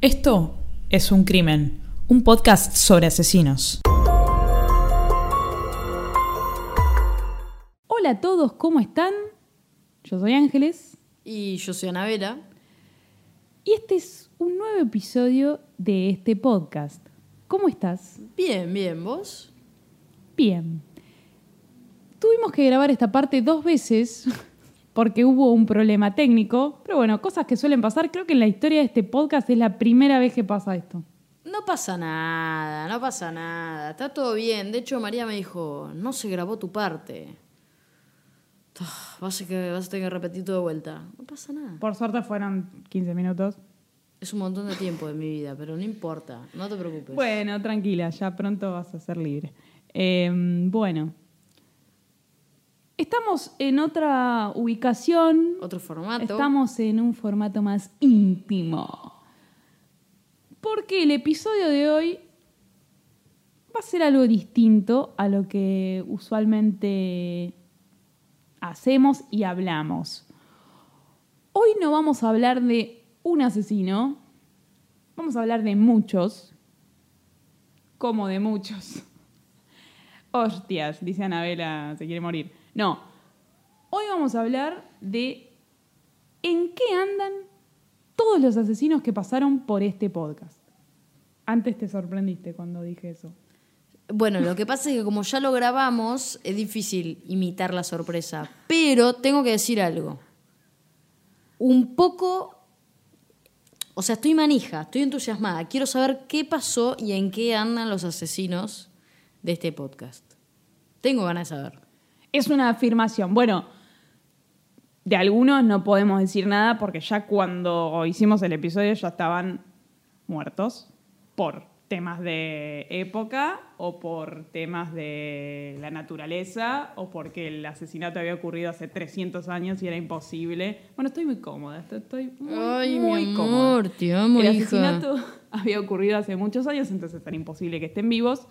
Esto es Un Crimen, un podcast sobre asesinos. Hola a todos, ¿cómo están? Yo soy Ángeles Y yo soy Anabela. y este es un nuevo episodio de este podcast. ¿Cómo estás? Bien, bien, ¿vos? Bien. Tuvimos que grabar esta parte dos veces porque hubo un problema técnico, pero bueno, cosas que suelen pasar. Creo que en la historia de este podcast es la primera vez que pasa esto. No pasa nada, no pasa nada. Está todo bien. De hecho, María me dijo, no se grabó tu parte. Ah, Vas a, que, vas a tener que repetir todo de vuelta. No pasa nada. Por suerte fueron 15 minutos. Es un montón de tiempo de mi vida, pero no importa. No te preocupes. Bueno, tranquila, ya pronto vas a ser libre. Eh, bueno, estamos en otra ubicación. Otro formato. Estamos en un formato más íntimo. Porque el episodio de hoy va a ser algo distinto a lo que usualmente hacemos y hablamos. Hoy no vamos a hablar de un asesino, vamos a hablar de muchos, como de muchos. Hostias, dice Anabela, se quiere morir. No, hoy vamos a hablar de en qué andan todos los asesinos que pasaron por este podcast. Antes te sorprendiste cuando dije eso. Bueno, lo que pasa es que como ya lo grabamos, es difícil imitar la sorpresa. Pero tengo que decir algo. Un poco. O sea, estoy manija, estoy entusiasmada. Quiero saber qué pasó y en qué andan los asesinos de este podcast. Tengo ganas de saber. Es una afirmación. Bueno, de algunos no podemos decir nada porque ya cuando hicimos el episodio ya estaban muertos por temas de época o por temas de la naturaleza o porque el asesinato había ocurrido hace 300 años y era imposible. Bueno, estoy muy cómoda, estoy- muy, Ay, muy mi cómoda. amor, te amo, el hija. asesinato había ocurrido hace muchos años, entonces era imposible que estén vivos.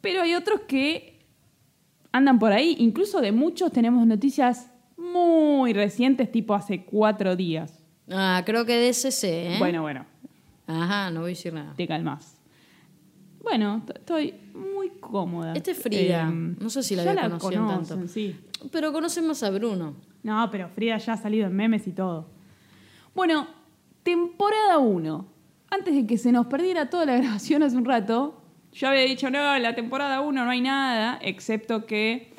Pero hay otros que andan por ahí. Incluso de muchos tenemos noticias muy recientes, tipo hace cuatro días. Ah, creo que de ese sé, ¿eh? Bueno, bueno, Ajá, no voy a decir nada. te calmas. Bueno, estoy muy cómoda. Este es Frida. Em, No sé si la ya había conocido conocen, tanto. sí. Pero conocen más a Bruno. No, pero Frida ya ha salido en memes y todo. Bueno, temporada 1. Antes de que se nos perdiera toda la grabación hace un rato, yo había dicho, no, la temporada 1 no hay nada, excepto que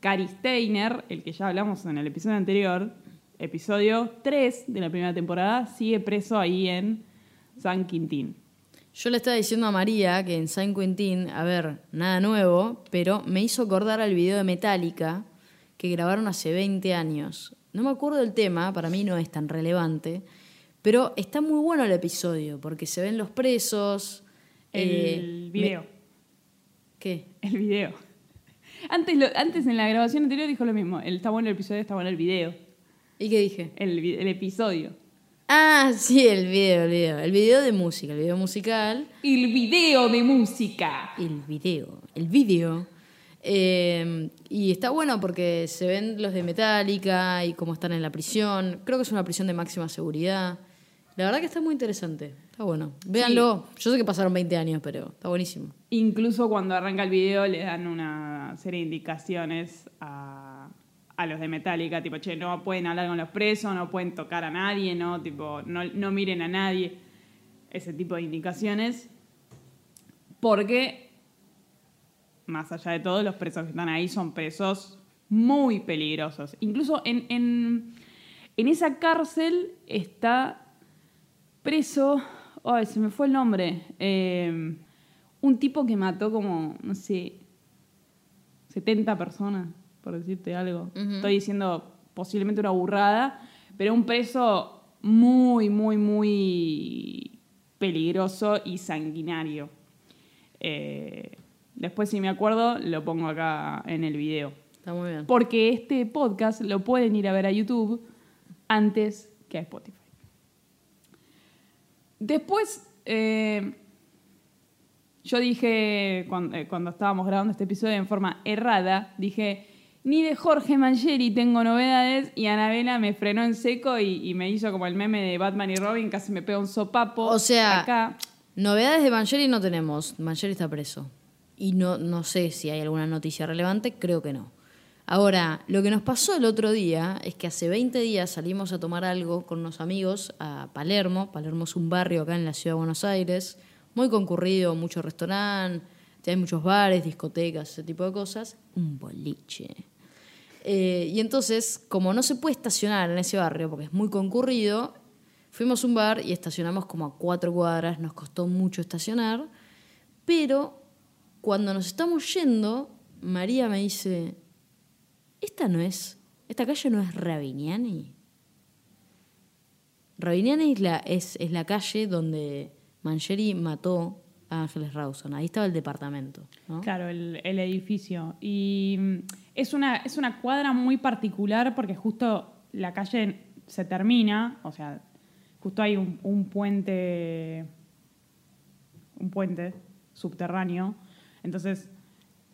Cari Steiner, el que ya hablamos en el episodio anterior, episodio 3 de la primera temporada, sigue preso ahí en San Quintín. Yo le estaba diciendo a María que en San Quentin, a ver, nada nuevo, pero me hizo acordar al video de Metallica que grabaron hace 20 años. No me acuerdo del tema, para mí no es tan relevante, pero está muy bueno el episodio porque se ven los presos. El eh, video. me- ¿Qué? El video. Antes, lo- antes en la grabación anterior dijo lo mismo. El, está bueno el episodio, está bueno el video. ¿Y qué dije? El, episodio. Ah, sí, el video, el video. El video de música, el video musical. El video de música. El video, el video. Eh, y está bueno porque se ven los de Metallica y cómo están en la prisión. Creo que es una prisión de máxima seguridad. La verdad que está muy interesante. Está bueno. Véanlo. Yo sé que pasaron 20 años, pero está buenísimo. Incluso cuando arranca el video le dan una serie de indicaciones a, a los de Metallica, tipo, che, no pueden hablar con los presos, no pueden tocar a nadie, no, tipo, no, no miren a nadie. Ese tipo de indicaciones. Porque, más allá de todo, los presos que están ahí son presos muy peligrosos. Incluso en, en, en esa cárcel está preso, ay, se me fue el nombre, eh, un tipo que mató como, no sé, 70 personas, por decirte algo. Estoy diciendo posiblemente una burrada, pero un preso muy, muy, muy peligroso y sanguinario. Eh, después, si me acuerdo, lo pongo acá en el video. Está muy bien. Porque este podcast lo pueden ir a ver a YouTube antes que a Spotify. Después, eh, yo dije, cuando, eh, cuando estábamos grabando este episodio en forma errada, dije, Ni de Jorge Mangieri tengo novedades y Anabela me frenó en seco y, y me hizo como el meme de Batman y Robin, casi me pega un sopapo. O sea, acá. novedades de Mangieri no tenemos. Mangieri está preso. Y no, no sé si hay alguna noticia relevante, creo que no. Ahora, lo que nos pasó el otro día es que hace 20 días salimos a tomar algo con unos amigos a Palermo. Palermo es un barrio acá en la ciudad de Buenos Aires, muy concurrido, mucho restaurante, hay muchos bares, discotecas, ese tipo de cosas. Un boliche. Eh, y entonces, como no se puede estacionar en ese barrio porque es muy concurrido, fuimos a un bar y estacionamos como a cuatro cuadras, nos costó mucho estacionar, pero cuando nos estamos yendo, María me dice, esta no es, esta calle no es Ravignani. Ravignani es la, es, es la calle donde Mangieri mató a Ángeles Rawson. Ahí estaba el departamento. ¿no? Claro, el, el edificio. Y mm, es una, es una cuadra muy particular porque justo la calle se termina, o sea, justo hay un, un puente, un puente subterráneo. Entonces.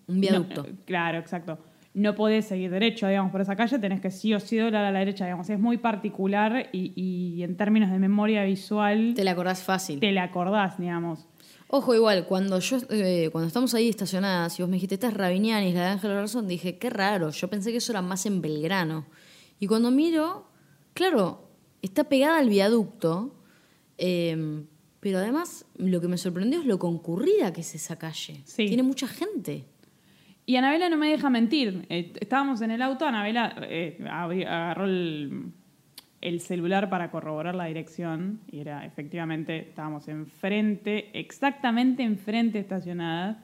Un viaducto. no, claro, exacto. No podés seguir derecho, digamos, por esa calle, tenés que sí o sí doblar a la derecha, digamos. Es muy particular y, y en términos de memoria visual Te la acordás fácil. te la acordás, digamos. Ojo, igual, cuando yo eh, cuando estamos ahí estacionadas y vos me dijiste, esta es Ravignani, es la de Ángel Razón, dije, qué raro, yo pensé que eso era más en Belgrano. Y cuando miro, claro, está pegada al viaducto, eh, pero además lo que me sorprendió es lo concurrida que es esa calle. Sí. Tiene mucha gente. Y Anabela no me deja mentir. Eh, estábamos en el auto, Anabela eh, agarró el, el celular para corroborar la dirección y era efectivamente, estábamos enfrente, exactamente enfrente estacionadas.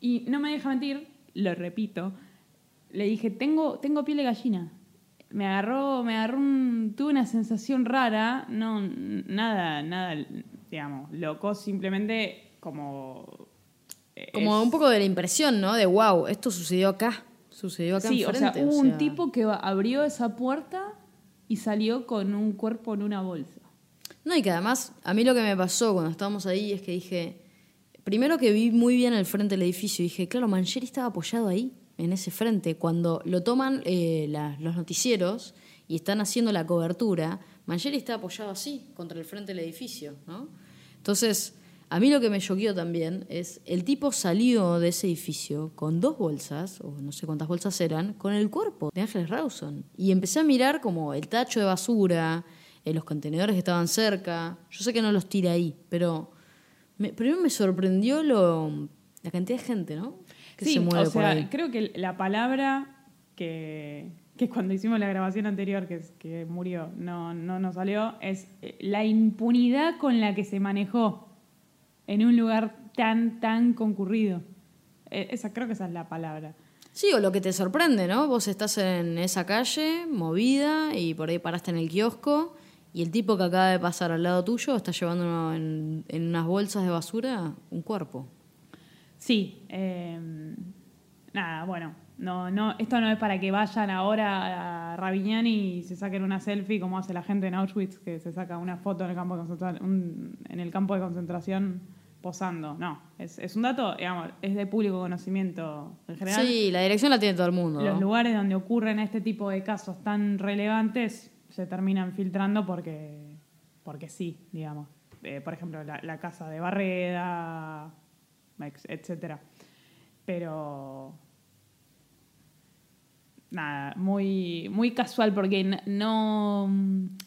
Y no me deja mentir, lo repito, le dije, tengo, tengo piel de gallina. Me agarró, me agarró un, tuve una sensación rara, no, nada, nada, digamos, loco, simplemente como... Como es- un poco de la impresión, ¿no? De wow, esto sucedió acá. Sucedió acá Sí, o sea, hubo un tipo que abrió esa puerta y salió con un cuerpo en una bolsa. No, y que además, a mí lo que me pasó cuando estábamos ahí es que dije, primero que vi muy bien el frente del edificio, dije, claro, Mangieri estaba apoyado ahí, en ese frente. Cuando lo toman eh, la- los noticieros y están haciendo la cobertura, Mangieri está apoyado así, contra el frente del edificio, ¿no? Entonces, a mí lo que me choqueó también es, el tipo salió de ese edificio con dos bolsas, o no sé cuántas bolsas eran, con el cuerpo de Ángeles Rawson. Y empecé a mirar como el tacho de basura, eh, los contenedores que estaban cerca. Yo sé que no los tira ahí, pero me, primero me sorprendió lo, la cantidad de gente, ¿no? Que sí, se mueve o por sea, ahí. creo que la palabra que, que cuando hicimos la grabación anterior, que, que murió, no, no nos salió, es eh, la impunidad con la que se manejó en un lugar tan, tan concurrido. Eh, esa, creo que esa es la palabra. Sí, o lo que te sorprende, ¿no? Vos estás en esa calle, movida, y por ahí paraste en el kiosco, y el tipo que acaba de pasar al lado tuyo está llevando en, en unas bolsas de basura un cuerpo. Sí, eh, nada, bueno, no, no, esto no es para que vayan ahora a Ravignani y se saquen una selfie como hace la gente en Auschwitz, que se saca una foto en el campo de concentración, en el campo de concentración posando. No, es, es un dato, digamos, es de público conocimiento en general. Sí, la dirección la tiene todo el mundo. Los ¿no? lugares donde ocurren este tipo de casos tan relevantes se terminan filtrando porque, porque sí, digamos. Eh, por ejemplo, la, la casa de Barreda, etcétera. Pero nada, muy, muy casual porque no...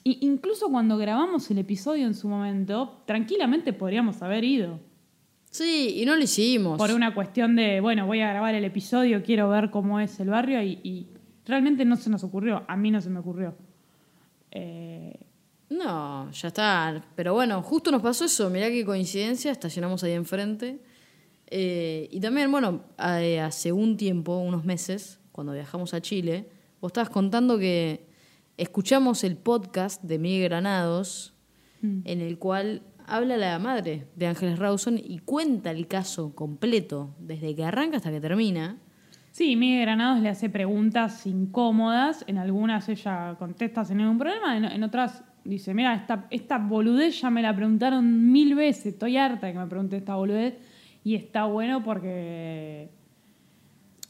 i- incluso cuando grabamos el episodio en su momento, tranquilamente podríamos haber ido. Sí, y no lo hicimos. Por una cuestión de, bueno, voy a grabar el episodio, quiero ver cómo es el barrio y, y realmente no se nos ocurrió, a mí no se me ocurrió. Eh, No, ya está. Pero bueno, justo nos pasó eso. Mirá qué coincidencia, estacionamos ahí enfrente. Eh, y también, bueno, a- hace un tiempo, unos meses, cuando viajamos a Chile, vos estabas contando que escuchamos el podcast de Miguel Granados, en el cual habla la madre de Ángeles Rawson y cuenta el caso completo, desde que arranca hasta que termina. sí, Miguel Granados le hace preguntas incómodas, en algunas ella contesta sin ningún problema, en, en otras dice, mira, esta, esta boludez ya me la preguntaron mil veces, estoy harta de que me pregunte esta boludez y está bueno porque...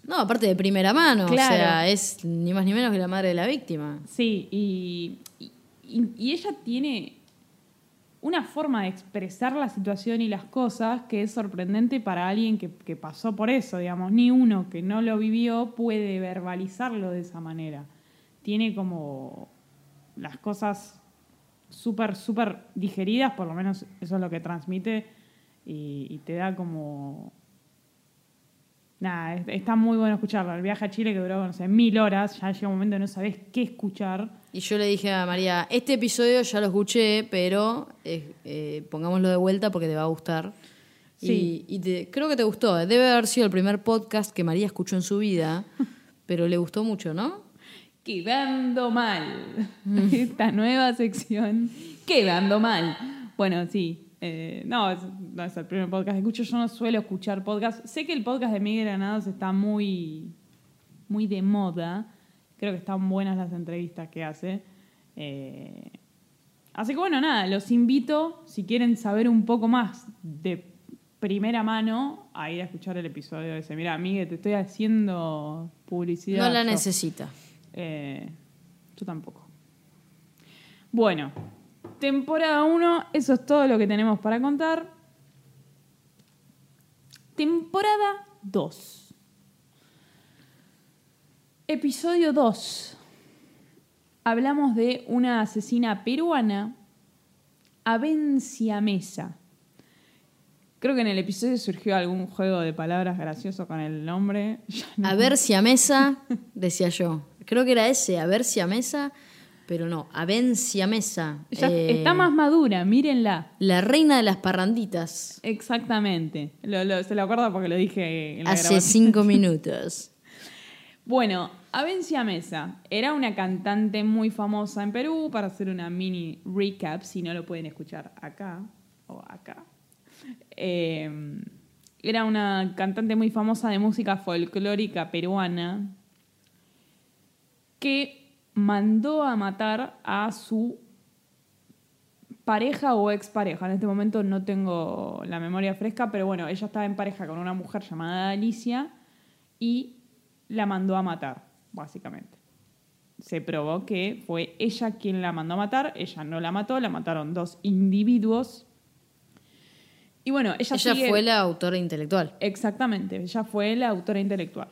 No, aparte de primera mano, Claro. o sea, es ni más ni menos que la madre de la víctima. Sí, y, y, y ella tiene una forma de expresar la situación y las cosas que es sorprendente para alguien que, que pasó por eso, digamos. Ni uno que no lo vivió puede verbalizarlo de esa manera. Tiene como las cosas súper, súper digeridas, por lo menos eso es lo que transmite, y, y te da como... Nada, es- está muy bueno escucharlo. El viaje a Chile que duró, no sé, mil horas, ya llega un momento que no sabes qué escuchar. Y yo le dije a María, este episodio ya lo escuché, pero eh, eh, pongámoslo de vuelta porque te va a gustar. Sí. Y, y te- creo que te gustó. eh. Debe haber sido el primer podcast que María escuchó en su vida, pero le gustó mucho, ¿no? Quedando mal. Esta nueva sección, quedando mal. Bueno, sí. Eh, no, es, no es el primer podcast que escucho. Yo no suelo escuchar podcast. Sé que el podcast de Miguel Granados está muy, muy de moda. Creo que están buenas las entrevistas que hace. Eh, así que bueno, nada, los invito, si quieren saber un poco más de primera mano, a ir a escuchar el episodio ese. Mira, Miguel, te estoy haciendo publicidad. No la yo. necesita. Eh, yo tampoco. Bueno, temporada 1, eso es todo lo que tenemos para contar. Temporada 2. Episodio 2. Hablamos de una asesina peruana, Avencia Mesa. Creo que en el episodio surgió algún juego de palabras gracioso con el nombre. No- A ver si a mesa, decía yo. Creo que era ese, a ver si a mesa, pero no, Avencia Mesa. ya Eh, está más madura, mírenla. La reina de las parranditas. Exactamente. Lo- lo- se lo acuerdo porque lo dije en la Hace grabación. cinco minutos. Bueno, Avencia Mesa era una cantante muy famosa en Perú, para hacer una mini recap, si no lo pueden escuchar acá o acá. Eh, era una cantante muy famosa de música folclórica peruana que mandó a matar a su pareja o expareja. En este momento no tengo la memoria fresca, pero bueno, ella estaba en pareja con una mujer llamada Alicia y la mandó a matar, básicamente. Se probó que fue ella quien la mandó a matar, ella no la mató, la mataron dos individuos. Y bueno, ella, Ella sigue- fue la autora intelectual. Exactamente, ella fue la autora intelectual.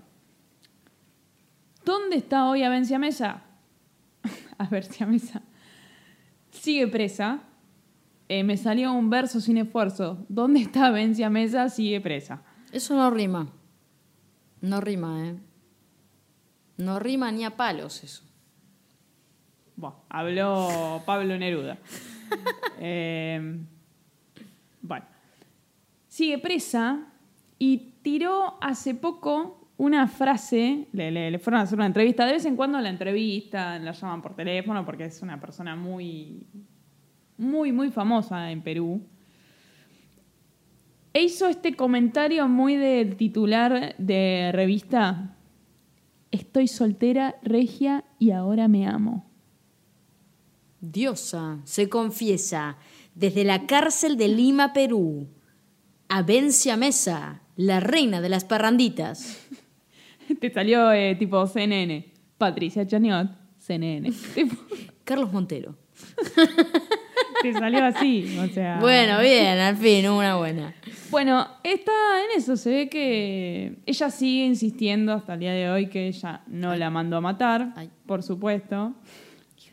¿Dónde está hoy Avencia Mesa? Avencia Mesa. Sigue presa. Eh, me salió un verso sin esfuerzo. ¿Dónde está Avencia Mesa? Sigue presa. Eso no rima. No rima, ¿eh? No rima ni a palos eso. Bueno, habló Pablo Neruda. Eh, bueno, sigue presa y tiró hace poco una frase, le, fueron a hacer una entrevista, de vez en cuando la entrevistan, la llaman por teléfono porque es una persona muy, muy, muy famosa en Perú. E hizo este comentario muy del titular de revista, estoy soltera, regia y ahora me amo. Diosa se confiesa desde la cárcel de Lima, Perú. Avencia Mesa, la reina de las parranditas. Te salió eh, tipo CNN. Patricia Chaniot, CNN. Tipo, Carlos Montero. te salió así, o sea. Bueno, bien, al fin, una buena. Bueno, está en eso. Se ve que ella sigue insistiendo hasta el día de hoy que ella no la mandó a matar, Ay. por supuesto.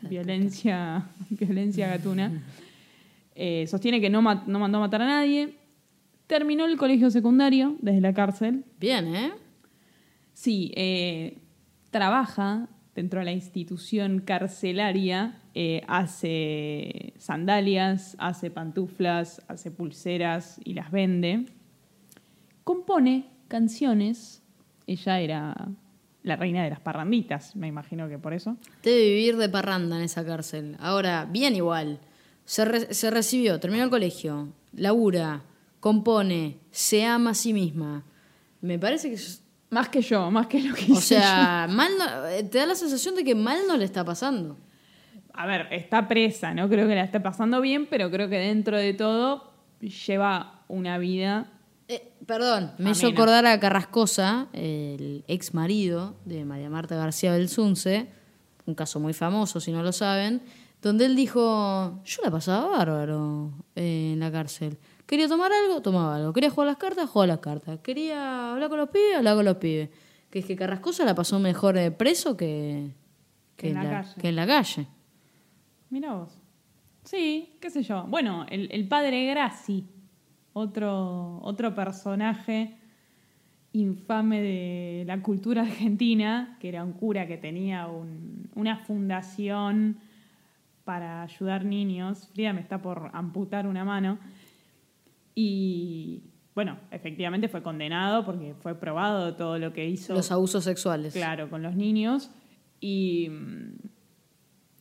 Violencia, violencia gatuna. Eh, sostiene que no, no mandó a matar a nadie. Terminó el colegio secundario desde la cárcel. Bien, ¿eh? Sí, eh, trabaja dentro de la institución carcelaria, eh, hace sandalias, hace pantuflas, hace pulseras y las vende. Compone canciones. Ella era la reina de las parranditas, me imagino que por eso. Debe vivir de parranda en esa cárcel. Ahora, bien igual. Se, re- se recibió, terminó el colegio, labura, compone, se ama a sí misma. Me parece que... Más que yo, más que lo que O hice sea, mal no- eh, te da la sensación de que mal no le está pasando. A ver, está presa, no creo que la esté pasando bien, pero creo que dentro de todo lleva una vida Eh, perdón, me hizo acordar a Carrascosa, el ex marido de María Marta García Belsunce, un caso muy famoso si no lo saben, donde él dijo, yo la pasaba bárbaro eh, en la cárcel. Quería tomar algo, tomaba algo. Quería jugar las cartas, jugaba las cartas. Quería hablar con los pibes, hablaba con los pibes. Que es que Carrascosa la pasó mejor eh, preso que, Que en la calle. que en la calle. Mira vos. Sí, qué sé yo. Bueno, el, el padre Graci, otro, otro personaje infame de la cultura argentina, que era un cura que tenía un- una fundación para ayudar niños. Frida me está por amputar una mano. Y bueno, efectivamente fue condenado porque fue probado todo lo que hizo. Los abusos sexuales. Claro, con los niños. Y mm,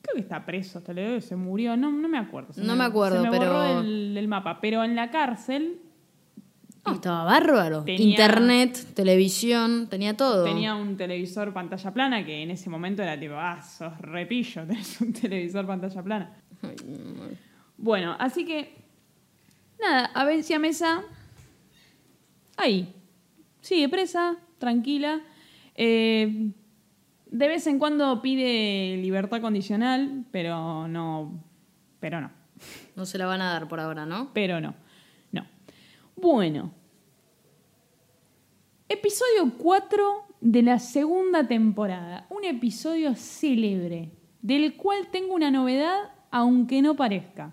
creo que está preso, hasta le se murió, no, no me acuerdo. se No me acuerdo, se me pero- borró del, del mapa. Pero en la cárcel estaba bárbaro. Tenía- Internet, televisión, tenía todo. tenía un televisor pantalla plana que en ese momento era tipo, ah, sos repillo, tenés un televisor pantalla plana. Bueno, así que, nada, Avencia Mesa, ahí, sigue presa, tranquila. Eh, de vez en cuando pide libertad condicional, pero no, pero no. No se la van a dar por ahora, ¿no? Pero no. No. Bueno. Episodio 4 de la segunda temporada. Un episodio célebre, del cual tengo una novedad, aunque no parezca.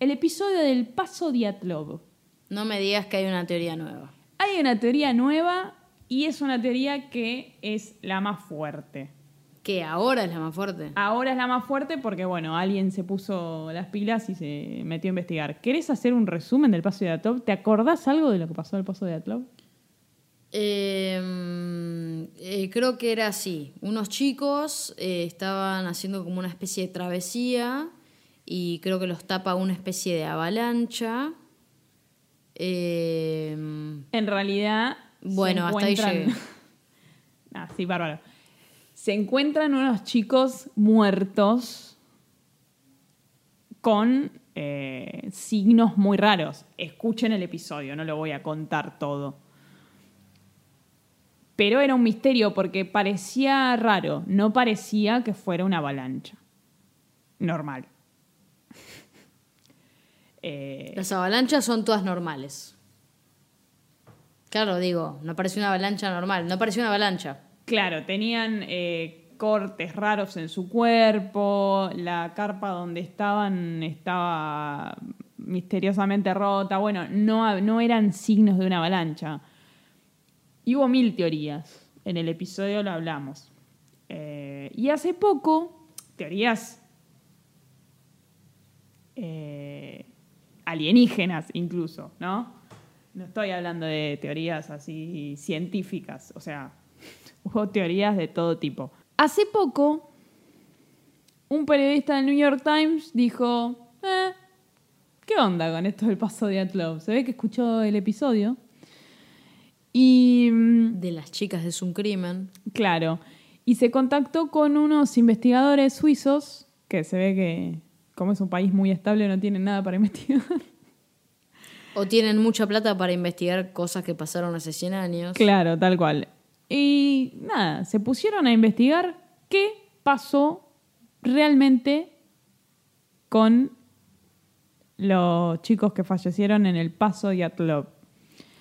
El episodio del paso Diatlov. No me digas que hay una teoría nueva. Hay una teoría nueva y es una teoría que es la más fuerte. Que ahora es la más fuerte. Ahora es la más fuerte porque, bueno, alguien se puso las pilas y se metió a investigar. ¿Querés hacer un resumen del paso de Atlov? ¿Te acordás algo de lo que pasó del paso de Atlov? Eh, eh, creo que era así. Unos chicos eh, estaban haciendo como una especie de travesía y creo que los tapa una especie de avalancha. Eh, En realidad. Bueno, se hasta ahí llegué. Ah, sí, bárbaro. Se encuentran unos chicos muertos con eh, signos muy raros. Escuchen el episodio, no lo voy a contar todo. Pero era un misterio porque parecía raro, no parecía que fuera una avalancha. Normal. Eh, las avalanchas son todas normales. Claro, digo, no parece una avalancha normal, no pareció una avalancha. Claro, tenían eh, cortes raros en su cuerpo, la carpa donde estaban estaba misteriosamente rota, bueno, no, no eran signos de una avalancha. Y hubo mil teorías, en el episodio lo hablamos. Eh, y hace poco, teorías eh, alienígenas incluso, ¿no? No estoy hablando de teorías así científicas, o sea, hubo teorías de todo tipo. Hace poco, un periodista del New York Times dijo, eh, ¿qué onda con esto del paso de Atlov? Se ve que escuchó el episodio. Y, mm, De las chicas es un crimen. claro, y se contactó con unos investigadores suizos, que se ve que, como es un país muy estable, no tienen nada para investigar. O tienen mucha plata para investigar cosas que pasaron hace 100 años. Claro, tal cual. Y nada, se pusieron a investigar qué pasó realmente con los chicos que fallecieron en el paso de Atlov.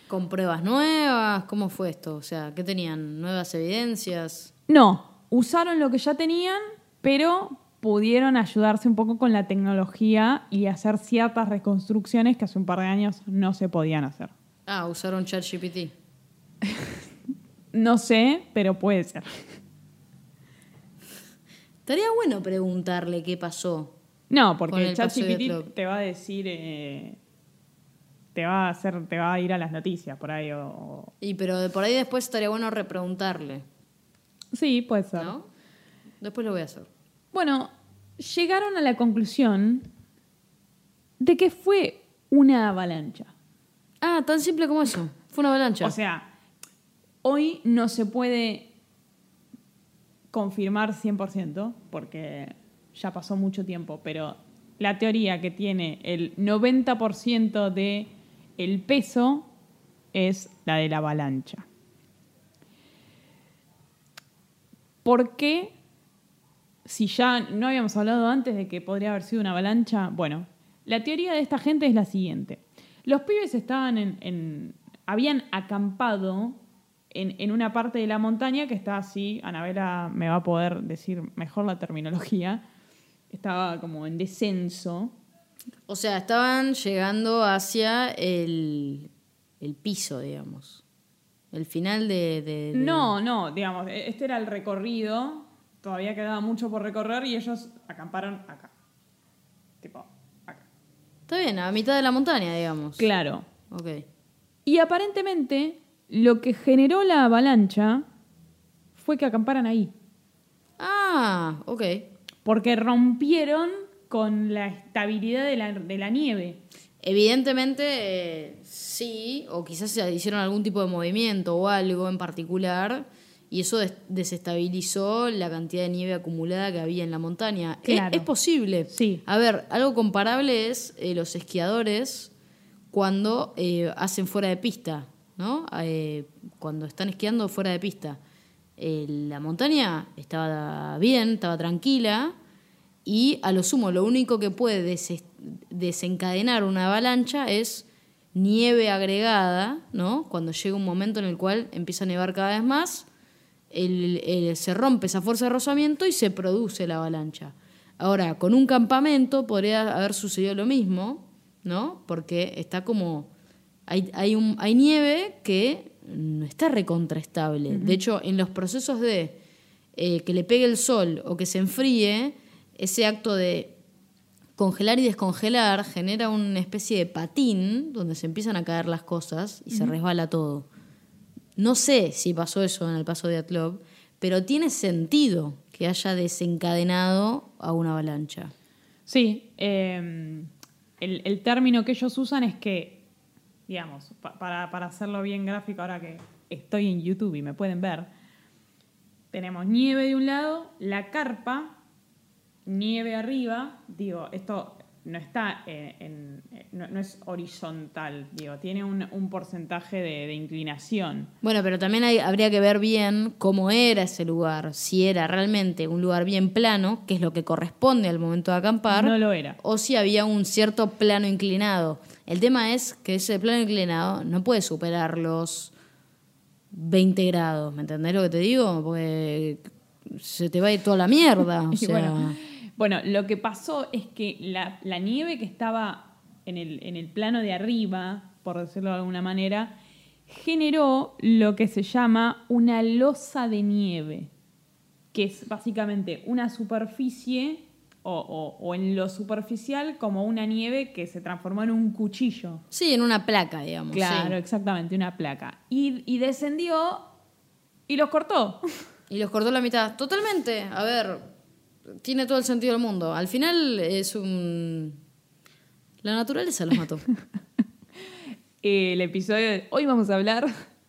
Con pruebas nuevas, ¿cómo fue esto? O sea, ¿qué tenían? ¿Nuevas evidencias? No, usaron lo que ya tenían, pero pudieron ayudarse un poco con la tecnología y hacer ciertas reconstrucciones que hace un par de años no se podían hacer. Ah, usaron ChatGPT. No sé, pero puede ser. Estaría bueno preguntarle qué pasó. No, porque ChatGPT te va a decir, eh, te va a hacer, te va a ir a las noticias por ahí o, o- Y pero de por ahí después estaría bueno repreguntarle, sí, puede ser. ¿no? Después lo voy a hacer. Bueno, llegaron a la conclusión de que fue una avalancha. Ah, tan simple como eso. Fue una avalancha. O sea, hoy no se puede confirmar 100% porque ya pasó mucho tiempo, pero la teoría que tiene el 90% de el peso es la de la avalancha. ¿Por qué? Si ya no habíamos hablado antes de que podría haber sido una avalancha, bueno, la teoría de esta gente es la siguiente. Los pibes estaban en, en- habían acampado en, en una parte de la montaña que está así, Anabela me va a poder decir mejor la terminología, estaba como en descenso. O sea, estaban llegando hacia el, el piso, digamos. El final de... de- de- No, no, digamos, e- este era el recorrido, todavía quedaba mucho por recorrer y ellos acamparon acá. Tipo, acá. Está bien, a mitad de la montaña, digamos. Claro. Ok. Y aparentemente lo que generó la avalancha fue que acamparan ahí. Ah, ok. Porque rompieron con la estabilidad de la, de la nieve. Evidentemente, eh, sí, o quizás se hicieron algún tipo de movimiento o algo en particular, y eso des- desestabilizó la cantidad de nieve acumulada que había en la montaña. Es- Claro. Es, posible. Sí. A ver, algo comparable es eh, los esquiadores cuando eh, hacen fuera de pista, ¿no? Eh, cuando están esquiando fuera de pista. La montaña estaba bien, estaba tranquila, y a lo sumo, lo único que puede des- desencadenar una avalancha es nieve agregada, ¿no? Cuando llega un momento en el cual empieza a nevar cada vez más, el- el- se rompe esa fuerza de rozamiento y se produce la avalancha. Ahora, con un campamento podría haber sucedido lo mismo, ¿no? Porque está como. Hay, hay, un, hay nieve que no está recontraestable. De hecho, en los procesos de eh, que le pegue el sol o que se enfríe, ese acto de congelar y descongelar genera una especie de patín donde se empiezan a caer las cosas y se resbala todo. No sé si pasó eso en el paso de Atlov, pero tiene sentido que haya desencadenado a una avalancha. Sí, eh, el, término que ellos usan es que, digamos, pa- para, para hacerlo bien gráfico, ahora que estoy en YouTube y me pueden ver, tenemos nieve de un lado, la carpa, nieve arriba, digo, esto no está en, en- no, no es horizontal, digo, tiene un, un porcentaje de, de inclinación. Bueno, pero también hay- habría que ver bien cómo era ese lugar, si era realmente un lugar bien plano, que es lo que corresponde al momento de acampar, No lo era. o si había un cierto plano inclinado. El tema es que ese plano inclinado no puede superar los 20 grados, ¿me entendés lo que te digo? Porque se te va a ir toda la mierda. O Y sea, bueno, bueno, lo que pasó es que la, la nieve que estaba en el, en el plano de arriba, por decirlo de alguna manera, generó lo que se llama una losa de nieve, que es básicamente una superficie o, o- o en lo superficial como una nieve que se transformó en un cuchillo. sí, en una placa, digamos. Claro, sí. exactamente, una placa. Y, y descendió y los cortó. Y los cortó la mitad. Totalmente. A ver, tiene todo el sentido del mundo. Al final es un... La naturaleza los mató. El episodio de hoy vamos a hablar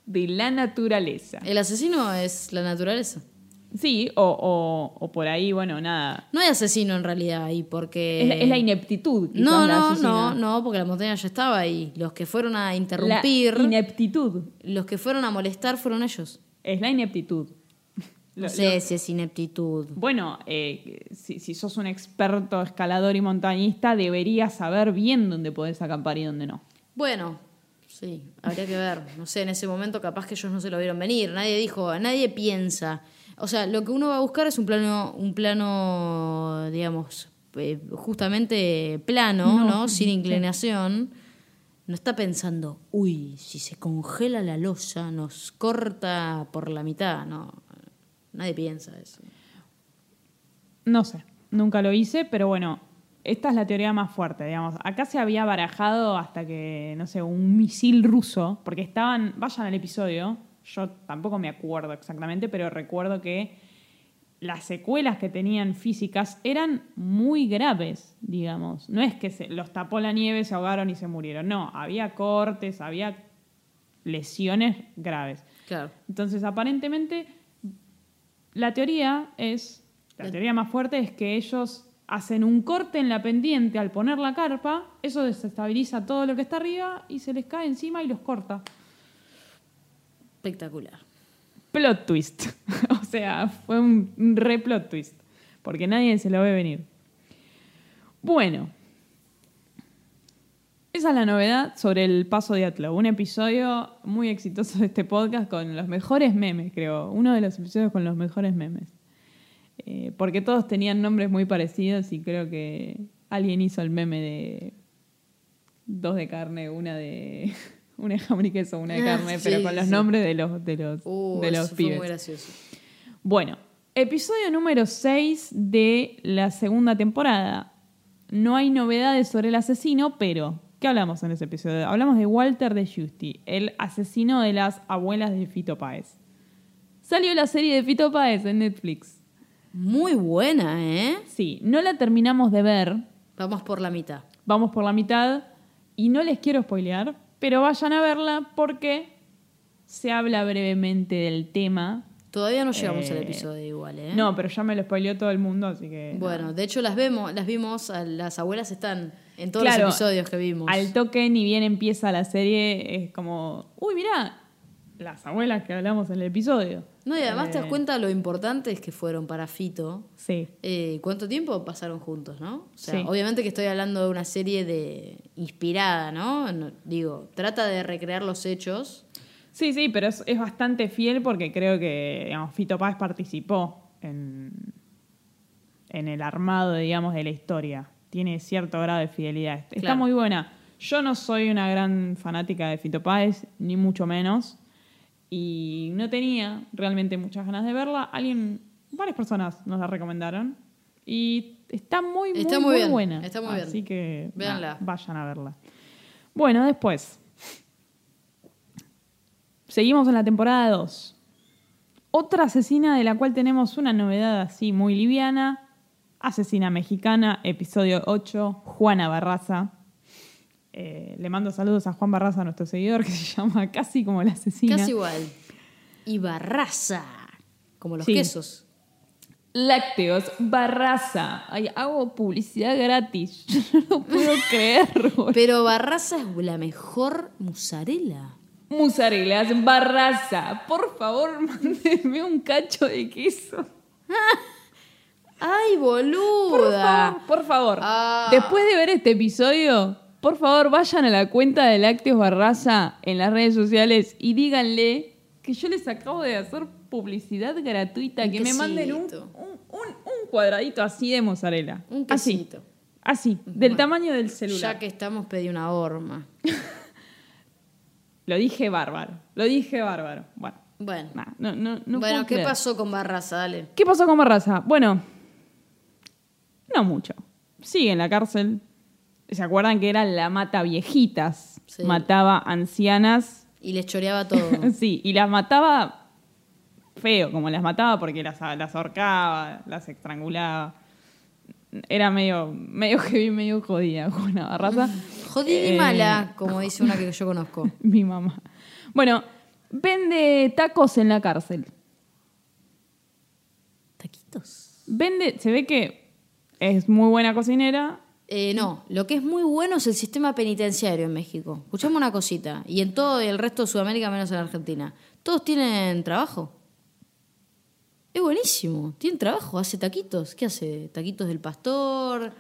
de la naturaleza. El asesino es la naturaleza. Sí, o, o- o por ahí, bueno, nada. No hay asesino en realidad ahí porque... Es, la- es la ineptitud. No, la no, no, no, porque la montaña ya estaba ahí. Los que fueron a La interrumpir, ineptitud. los que fueron a molestar fueron ellos. Es la ineptitud. No Lo- sé si es ineptitud. Bueno, eh, si, si sos un experto escalador y montañista, deberías saber bien dónde podés acampar y dónde no. Bueno, sí, habría que ver. No sé, en ese momento capaz que ellos no se lo vieron venir. Nadie dijo, nadie piensa. O sea, lo que uno va a buscar es un plano, un plano, digamos, eh, justamente plano, ¿no? Sin inclinación. No está pensando, uy, si se congela la losa, nos corta por la mitad. No, nadie piensa eso. No sé, nunca lo hice, pero bueno, esta es la teoría más fuerte, digamos. Acá se había barajado hasta que, no sé, un misil ruso, porque estaban, vayan al episodio, yo tampoco me acuerdo exactamente, pero recuerdo que las secuelas que tenían físicas eran muy graves, digamos. No es que se, los tapó la nieve, se ahogaron y se murieron, no, había cortes, había lesiones graves. Claro. Entonces, aparentemente, la teoría es, la teoría más fuerte es que ellos hacen un corte en la pendiente al poner la carpa, eso desestabiliza todo lo que está arriba y se les cae encima y los corta. Espectacular. Plot twist. o sea, fue un, re plot twist. Porque nadie se lo ve venir. Bueno. Esa es la novedad sobre el paso de Atlo. Un episodio muy exitoso de este podcast con los mejores memes, creo. Uno de los episodios con los mejores memes. Eh, porque todos tenían nombres muy parecidos y creo que alguien hizo el meme de dos de carne, una de una de jamón y queso, una de Ah, carne, sí, pero con los sí. nombres de los de los Uh, de los eso fue pibes. muy gracioso. Bueno, episodio número 6 de la segunda temporada. No hay novedades sobre el asesino, pero ¿qué hablamos en ese episodio? Hablamos de Walter de Giusti, el asesino de las abuelas de Fito Páez. Salió la serie de Fito Páez en Netflix. Muy buena, ¿eh? Sí, no la terminamos de ver, Vamos por la mitad. vamos por la mitad y no les quiero spoilear, pero vayan a verla porque se habla brevemente del tema. Todavía no llegamos al Eh, episodio igual, ¿eh? No, pero ya me lo spoileó todo el mundo, así que... Bueno, de hecho las vemos, las vimos, a- las abuelas están en todos Claro, los episodios que vimos. Al toque, ni bien empieza la serie, es como, uy, mirá, las abuelas que hablamos en el episodio. No, y además te Eh, das cuenta lo importantes que fueron para Fito. Sí. Eh, ¿Cuánto tiempo pasaron juntos, no? O sea, Sí. obviamente que estoy hablando de una serie de inspirada, ¿no? No, Digo, trata de recrear los hechos. Sí, sí, pero es, es bastante fiel porque creo que, digamos, Fito Páez participó en, en el armado, digamos, de la historia. Tiene cierto grado de fidelidad. Está Claro. muy buena. Yo no soy una gran fanática de Fito Páez, ni mucho menos. Y no tenía realmente muchas ganas de verla. Alguien, varias personas nos la recomendaron. Y está muy, muy, Está muy muy bien, buena. está muy bien. Así que Véanla. vayan a verla. Bueno, después. Seguimos en la temporada 2. Otra asesina de la cual tenemos una novedad así muy liviana. Asesina mexicana, episodio 8, Juana Barraza. Eh, le mando saludos a Juan Barraza, nuestro seguidor, que se llama casi como la asesina. Casi igual. Y Barraza. Como los Sí. quesos. Lácteos, Barraza. Ay, hago publicidad gratis. Yo no lo puedo creer. Pero Barraza es la mejor musarela. Musarelas, Barraza. Por favor, mándenme un cacho de queso. ¡Ay, Por boluda! favor, por favor. Ah. Después de ver este episodio, por favor vayan a la cuenta de Lácteos Barraza en las redes sociales y díganle que yo les acabo de hacer publicidad gratuita, Un que me manden un, un- cuadradito así de mozzarella. Un así. quesito. Así, del tamaño del celular. Ya que estamos, pedí una horma. Lo dije bárbaro. Lo dije bárbaro. Bueno, Bueno. nah, no, no, no bueno, ¿qué creer. pasó con Barraza? Dale. ¿Qué pasó con Barraza? Bueno, no mucho. Sigue en la cárcel. ¿Se acuerdan que era la mata viejitas? Sí. Mataba ancianas. Y les choreaba todo. Sí, y las mataba feo, como las mataba porque las, las ahorcaba, las estrangulaba. Era medio, medio heavy, medio jodida, Juana Barraza. Jodida y Eh, mala, como dice una que yo conozco. Mi mamá. Bueno, vende tacos en la cárcel. Taquitos. Vende, se ve que es muy buena cocinera. Eh, no, lo que es muy bueno es el sistema penitenciario en México. Escuchame una cosita. Y en todo el resto de Sudamérica, menos en Argentina. Todos tienen trabajo. Es buenísimo. Tienen trabajo, hace taquitos. ¿Qué hace? Taquitos del pastor,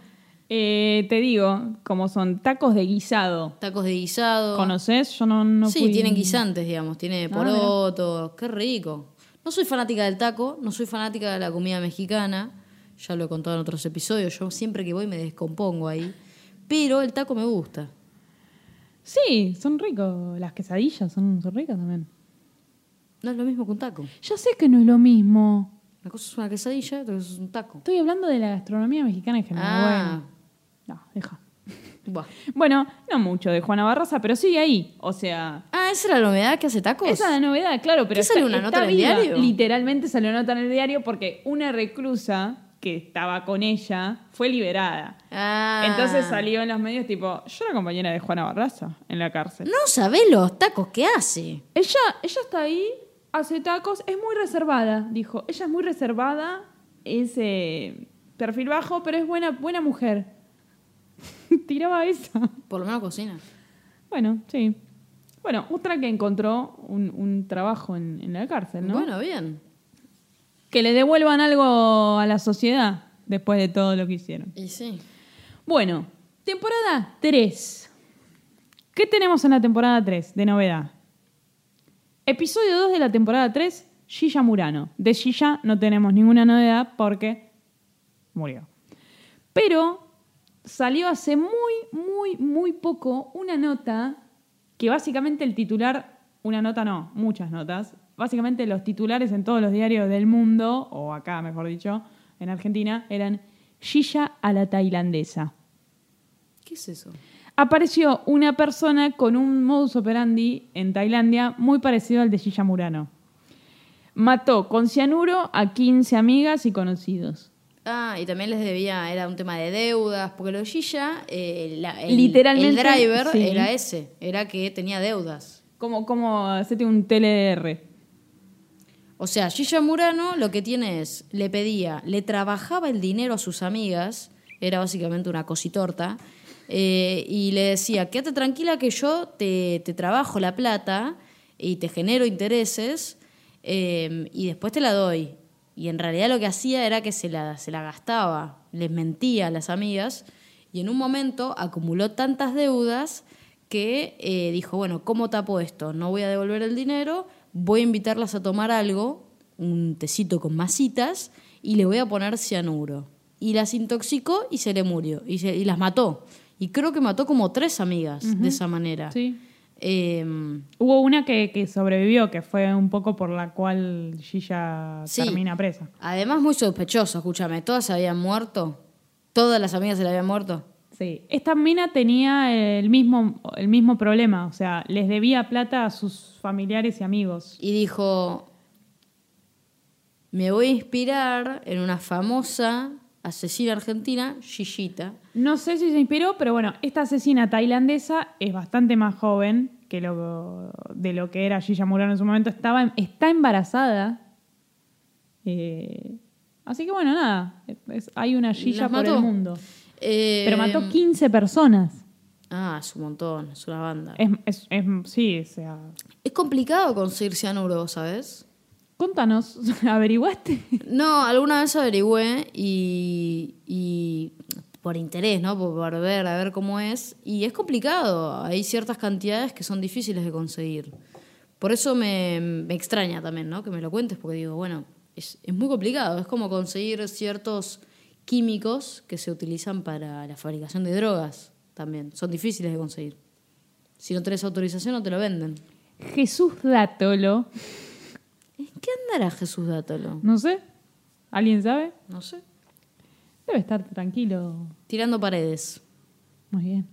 Eh, te digo, como son tacos de guisado. tacos de guisado. ¿Conoces? Yo no, no sí, fui- tienen guisantes, digamos. Tiene Ah, porotos. Qué rico. No soy fanática del taco, no soy fanática de la comida mexicana. Ya lo he contado en otros episodios. Yo siempre que voy me descompongo ahí. Pero el taco me gusta. Sí, son ricos. Las quesadillas son, son ricas también. No es lo mismo que un taco. Ya sé que no es lo mismo. Una cosa es una quesadilla, otra cosa es un taco. Estoy hablando de la gastronomía mexicana en general. Ah. Bueno. No, deja. Buah. Bueno, no mucho de Juana Barraza, pero sigue ahí. O sea, Ah, esa es la novedad que hace tacos. esa es la novedad, claro, pero ¿Qué salió una nota en el viva. diario? Literalmente salió nota en el diario porque una reclusa que estaba con ella fue liberada. Ah. Entonces salió en los medios tipo, yo era compañera de Juana Barraza en la cárcel. No sabés los tacos que hace. Ella, ella está ahí, hace tacos, es muy reservada, dijo. Ella es muy reservada, es eh, perfil bajo, pero es buena, buena mujer. Tiraba esa. Por lo menos cocina. Bueno, sí. Bueno, otra que encontró un, un trabajo en, en la cárcel, ¿no? Bueno, bien. Que le devuelvan algo a la sociedad después de todo lo que hicieron. Y sí. Bueno, temporada 3. ¿Qué tenemos en la temporada 3 de novedad? Episodio 2 de la temporada 3, Gilla Murano. De Gilla no tenemos ninguna novedad porque murió. Pero salió hace muy, muy, muy poco una nota que básicamente el titular, una nota no, muchas notas, básicamente los titulares en todos los diarios del mundo, o acá mejor dicho, en Argentina, eran Gilla a la tailandesa ¿Qué es eso? apareció una persona con un modus operandi en Tailandia muy parecido al de Gilla Murano. Mató con cianuro a 15 amigas y conocidos. Ah, y también les debía, era un tema de deudas, porque lo de Gilla, eh, la- el, Literalmente, el driver sí. era ese, era que tenía deudas. Como, como hacerte un TLR. O sea, Gilla Murano lo que tiene es, le pedía, le trabajaba el dinero a sus amigas, era básicamente una cositorta, eh, y le decía, quédate tranquila que yo te, te trabajo la plata y te genero intereses eh, y después te la doy. Y en realidad lo que hacía era que se la, se la gastaba, les mentía a las amigas y en un momento acumuló tantas deudas que eh, dijo, bueno, ¿cómo tapo esto? No voy a devolver el dinero, voy a invitarlas a tomar algo, un tecito con masitas, y le voy a poner cianuro. Y las intoxicó y se le murió, y, se- y las mató. Y creo que mató como tres amigas de esa manera. Sí. Eh, Hubo una que, que sobrevivió, que fue un poco por la cual Gilla Sí. termina presa. además, muy sospechoso, escúchame, todas se habían muerto. Todas las amigas se le habían muerto. Sí. Esta mina tenía el mismo, el mismo problema, o sea, les debía plata a sus familiares y amigos. y dijo, me voy a inspirar en una famosa asesina argentina, Gillita. No sé si se inspiró, pero bueno, esta asesina tailandesa es bastante más joven que lo, de lo que era Gilla Murano en su momento. Estaba, está embarazada. Eh, así que bueno, nada. es- hay una Gilla por mató. el mundo. Eh, Pero mató 15 personas. Ah, es un montón, es una banda. Es, es- es- sí, o sea. Es complicado conseguir cianuro, ¿sabes? Contanos, ¿averiguaste? No, alguna vez averigüé y, y por interés, ¿no? Por, por ver, a ver cómo es. Y es complicado. Hay ciertas cantidades que son difíciles de conseguir. Por eso me, me extraña también, ¿no? Que me lo cuentes, porque digo, bueno, es, es muy complicado. Es como conseguir ciertos químicos que se utilizan para la fabricación de drogas también. Son difíciles de conseguir. Si no tenés autorización, no te lo venden. Jesús Dátolo. ¿En qué andará Jesús Dátolo? No sé. ¿Alguien sabe? No sé. Debe estar tranquilo. Tirando paredes. Muy bien.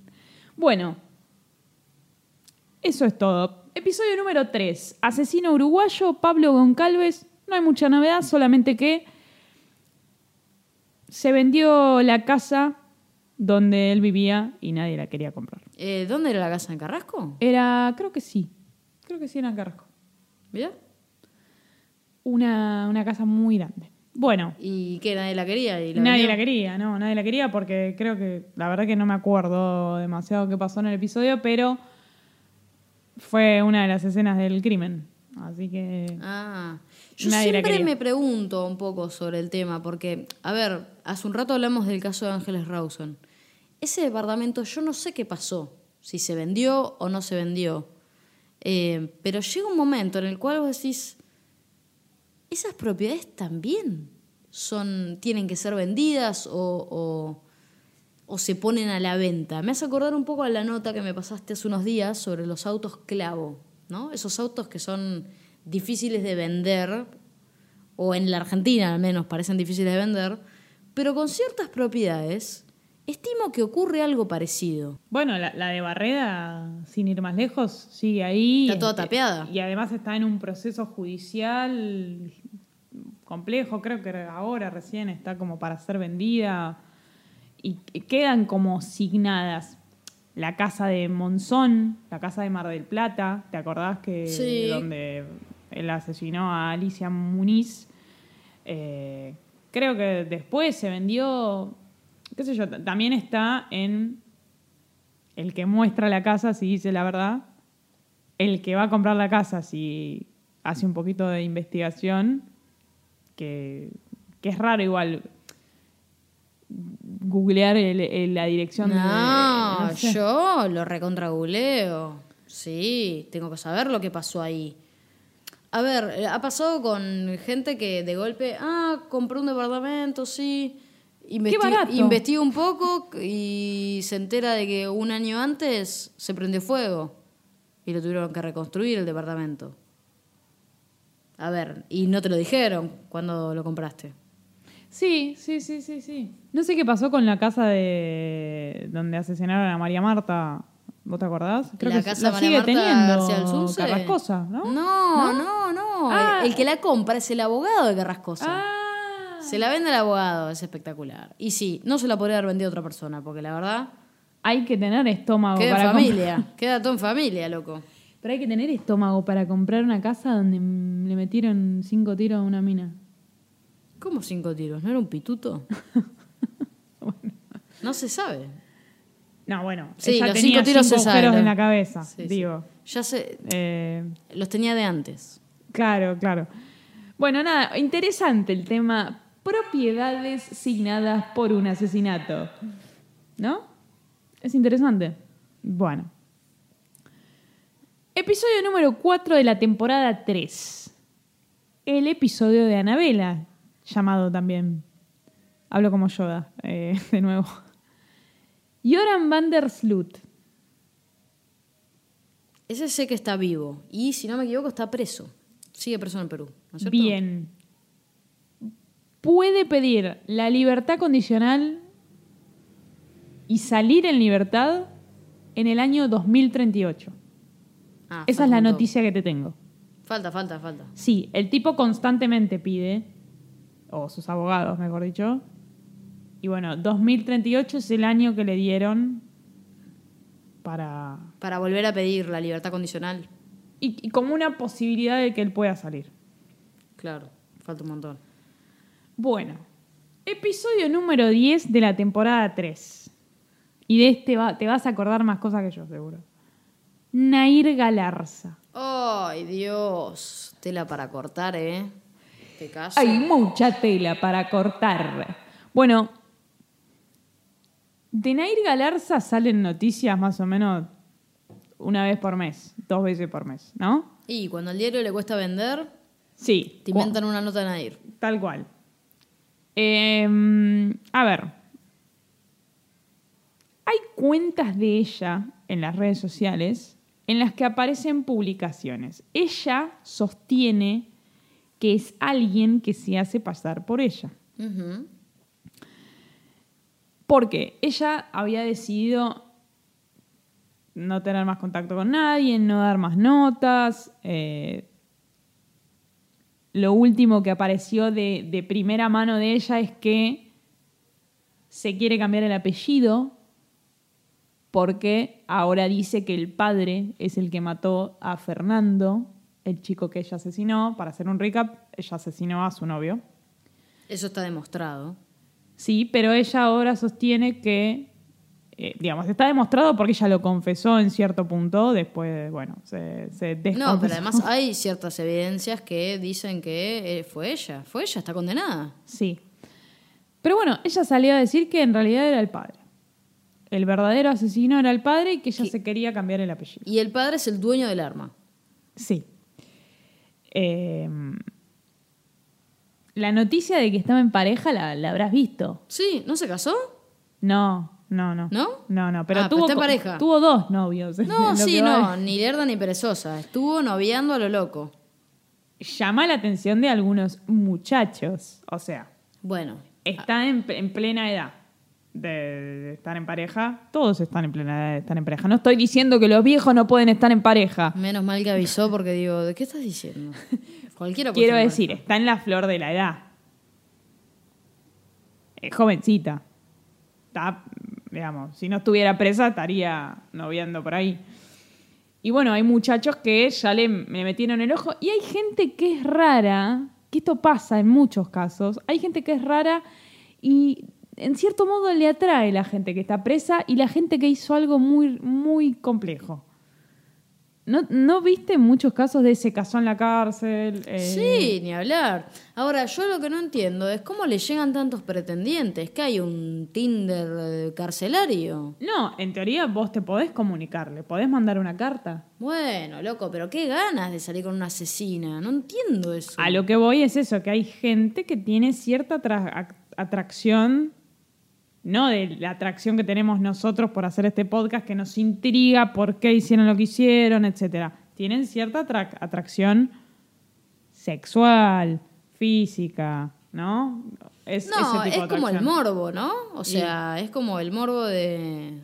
Bueno, eso es todo. Episodio número 3. Asesino uruguayo, Pablo Goncalves. No hay mucha novedad, solamente que se vendió la casa donde él vivía y nadie la quería comprar. Eh, ¿Dónde era la casa en Carrasco? Era, creo que sí. Creo que sí era en Carrasco. ¿Mira? Una, una casa muy grande. Bueno, ¿Y qué? ¿Nadie la quería? Y la nadie vendió? la quería, no, nadie la quería porque creo que, la verdad que no me acuerdo demasiado qué pasó en el episodio, pero fue una de las escenas del crimen. Así que... Ah, yo Nadie siempre me pregunto un poco sobre el tema, porque, a ver, hace un rato hablamos del caso de Ángeles Rawson. Ese departamento yo no sé qué pasó, si se vendió o no se vendió, Eh, pero llega un momento en el cual vos decís, esas propiedades también son, tienen que ser vendidas o, o- o se ponen a la venta. Me hace acordar un poco a la nota que me pasaste hace unos días sobre los autos clavo, ¿no? Esos autos que son difíciles de vender, o en la Argentina al menos parecen difíciles de vender, pero con ciertas propiedades estimo que ocurre algo parecido. Bueno, la, la de Barreda, sin ir más lejos, sigue ahí. Está toda Este, tapeada. Y además está en un proceso judicial complejo, creo que ahora recién está como para ser vendida. Y que- quedan como signadas la casa de Monzón, la casa de Mar del Plata, ¿te acordás que Sí. donde él asesinó a Alicia Muniz? Eh, creo que después se vendió, qué sé yo, también está en el que muestra la casa, si dice la verdad, el que va a comprar la casa, si hace un poquito de investigación, que, que es raro igual googlear el- el- la dirección de... No, sé. yo lo recontra googleo. Sí, tengo que saber lo que pasó ahí. A ver, eh, ha pasado con gente que de golpe, ah, compré un departamento, sí. Investi- barato. Investiga un poco y se entera de que un año antes se prendió fuego y lo tuvieron que reconstruir el departamento. A ver, y no te lo dijeron cuando lo compraste. Sí, sí, sí, sí, sí. No sé qué pasó con la casa de donde asesinaron a María Marta. ¿Vos te acordás? Creo la que casa la María sigue Marta teniendo García Alsunce. Carrascosa, ¿no? No, no, no. Ah. El, el que la compra es el abogado de Carrascosa. Ah, Se la vende el abogado, es espectacular. Y sí, no se la podría haber vendido a otra persona, porque la verdad, hay que tener estómago queda para familia. comprar- Queda todo en familia, loco. Pero hay que tener estómago para comprar una casa donde le metieron cinco tiros a una mina. ¿Cómo cinco tiros? ¿No era un pituto? No se sabe. No, bueno, Sí, ella los tenía cinco tiros se agujeros en la cabeza, Sí, sí. digo. Ya sé, Eh, los tenía de antes. Claro, claro. Bueno, nada, interesante el tema propiedades signadas por un asesinato. ¿No? Es interesante. Bueno. Episodio número 4 de la temporada 3. El episodio de Anabela, llamado también. Hablo como Yoda, eh, de nuevo. Joran van der Sloot. Ese sé que está vivo. Y si no me equivoco, está preso. Sigue preso en Perú. ¿no es cierto? Bien. Puede pedir la libertad condicional y salir en libertad en el año 2038. Ah, Esa es la noticia que te tengo. Falta, falta, falta. Sí, el tipo constantemente pide, o sus abogados, mejor dicho. Y bueno, 2038 es el año que le dieron para... Para volver a pedir la libertad condicional. Y, y como una posibilidad de que él pueda salir. Claro, falta un montón. Bueno, episodio número 10 de la temporada 3. Y de este va- te vas a acordar más cosas que yo, seguro. Nair Galarza. Ay, Dios. Tela para cortar, ¿eh? Qué caso. Hay mucha tela para cortar. Bueno, de Nair Galarza salen noticias más o menos una vez por mes, dos veces por mes, ¿no? Y cuando al diario le cuesta vender, Sí. te inventan una nota de Nadir. Tal cual. Eh, a ver. Hay cuentas de ella en las redes sociales en las que aparecen publicaciones. Ella sostiene que es alguien que se hace pasar por ella. Ujú. Porque ella había decidido no tener más contacto con nadie, no dar más notas. eh, lo último que apareció de, de primera mano de ella es que se quiere cambiar el apellido porque ahora dice que el padre es el que mató a Fernando, el chico que ella asesinó. Para hacer un recap, ella asesinó a su novio. Eso está demostrado. Sí, pero ella ahora sostiene que, eh, digamos, está demostrado porque ella lo confesó en cierto punto, después, bueno, se, se No, pero además hay ciertas evidencias que dicen que eh, fue ella. Fue ella, está condenada. Sí. Pero bueno, ella salió a decir que en realidad era el padre. El verdadero asesino era el padre y que ella ¿Qué? se quería cambiar el apellido. Y el padre es el dueño del arma. Sí. Eh, la noticia de que estaba en pareja la, la habrás visto. Sí, ¿no se casó? No, no, no. ¿No? No, no. Pero Ah, tuvo, está pareja. dos novios. No, sí, no, ni lerda ni perezosa. Estuvo noviando a lo loco. llama la atención de algunos muchachos. O sea, Bueno, están en, en plena edad de, de estar en pareja. Todos están en plena edad de estar en pareja. No estoy diciendo que los viejos no pueden estar en pareja. menos mal que avisó porque digo, ¿de qué estás diciendo? Cualquiera puede Quiero decir, está en la flor de la edad. Es jovencita. Está, digamos, si no estuviera presa estaría noviando por ahí. Y bueno, hay muchachos que ya le, me metieron el ojo. Y hay gente que es rara, que esto pasa en muchos casos. Hay gente que es rara y en cierto modo le atrae la gente que está presa y la gente que hizo algo muy, muy complejo. ¿No, ¿no viste muchos casos de se casó en la cárcel? Eh, Sí, ni hablar. Ahora, yo lo que no entiendo es cómo le llegan tantos pretendientes. Que hay un Tinder carcelario. No, en teoría vos te podés comunicar, le podés mandar una carta. Bueno, loco, pero qué ganas de salir con una asesina. No entiendo eso. A lo que voy es eso, que hay gente que tiene cierta atra- ac- atracción, no de la atracción que tenemos nosotros por hacer este podcast, que nos intriga por qué hicieron lo que hicieron, etcétera. Tienen cierta atra- atracción sexual, física, ¿no? Es, No, ese tipo es como el morbo, ¿no? O sea, es como el morbo de...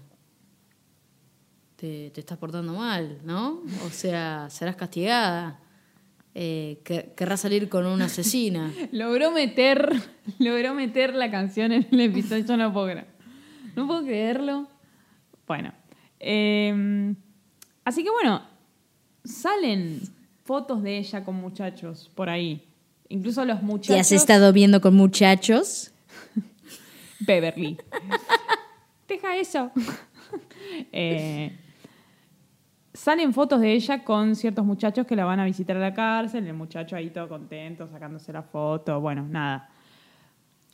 Te, te estás portando mal, ¿no? O sea, serás castigada. Eh, que- querrás salir con una asesina. Logró meter, logró meter la canción en el episodio, yo no puedo creer. No puedo creerlo. Bueno. eh, así que bueno, salen fotos de ella con muchachos por ahí. Incluso los muchachos. ¿Te has estado viendo con muchachos? Beverly. Deja eso. Eh, salen fotos de ella con ciertos muchachos que la van a visitar a la cárcel, el muchacho ahí todo contento, sacándose la foto, bueno, nada.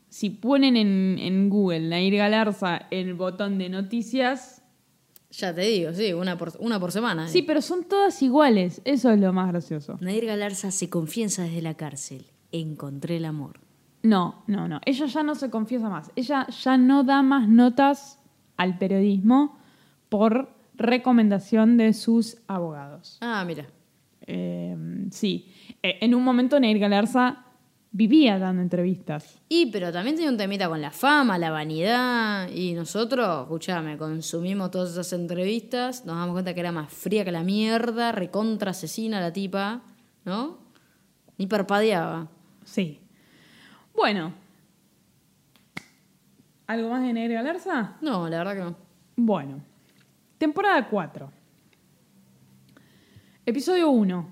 Si ponen en, en Google Nair Galarza el botón de noticias, Ya te digo, sí, una por, una por semana. sí, pero son todas iguales, eso es lo más gracioso. Nadir Galarza se confiesa desde la cárcel. Encontré el amor. No, no, no. Ella ya no se confiesa más. Ella ya no da más notas al periodismo por recomendación de sus abogados. Ah, mira. Eh, sí. Eh, en un momento Neir Galarza vivía dando entrevistas. Y, pero también tiene un temita con la fama, la vanidad. Y nosotros, escuchame, consumimos todas esas entrevistas, nos damos cuenta que era más fría que la mierda, recontra asesina la tipa, ¿no? Ni parpadeaba. Sí. Bueno. ¿Algo más de Neir Galarza? No, la verdad que no. Bueno. Temporada 4. Episodio 1.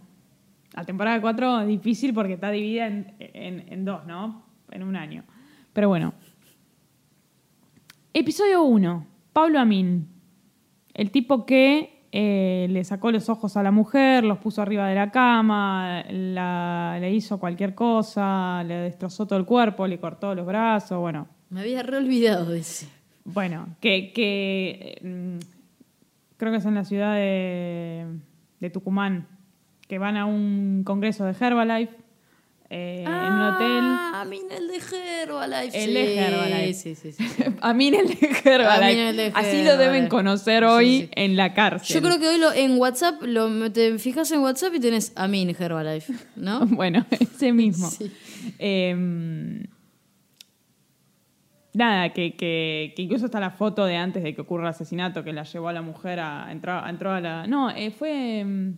La temporada 4 es difícil porque está dividida en, en- en dos, ¿no? En un año. Pero bueno. Episodio 1. Pablo Amin. El tipo que eh, le sacó los ojos a la mujer, los puso arriba de la cama, la- le hizo cualquier cosa, le destrozó todo el cuerpo, le cortó los brazos, bueno. Me había reolvidado ese. Bueno, que, que mm, creo que es en la ciudad de, de Tucumán, que van a un congreso de Herbalife eh, en un hotel. Ah, mira el de Herbalife. El sí. de Herbalife. Sí, sí, sí. sí. A mí el de Herbalife. A mí el de Así lo deben conocer hoy sí. en la cárcel. Yo creo que hoy lo, en WhatsApp, lo, te fijas en WhatsApp y tenés a mí en Herbalife, ¿no? Bueno, ese mismo. Sí. Eh, nada, que, que, que incluso está la foto de antes de que ocurra el asesinato, que la llevó a la mujer a. Entró, entró a la. No, eh, fue. mm,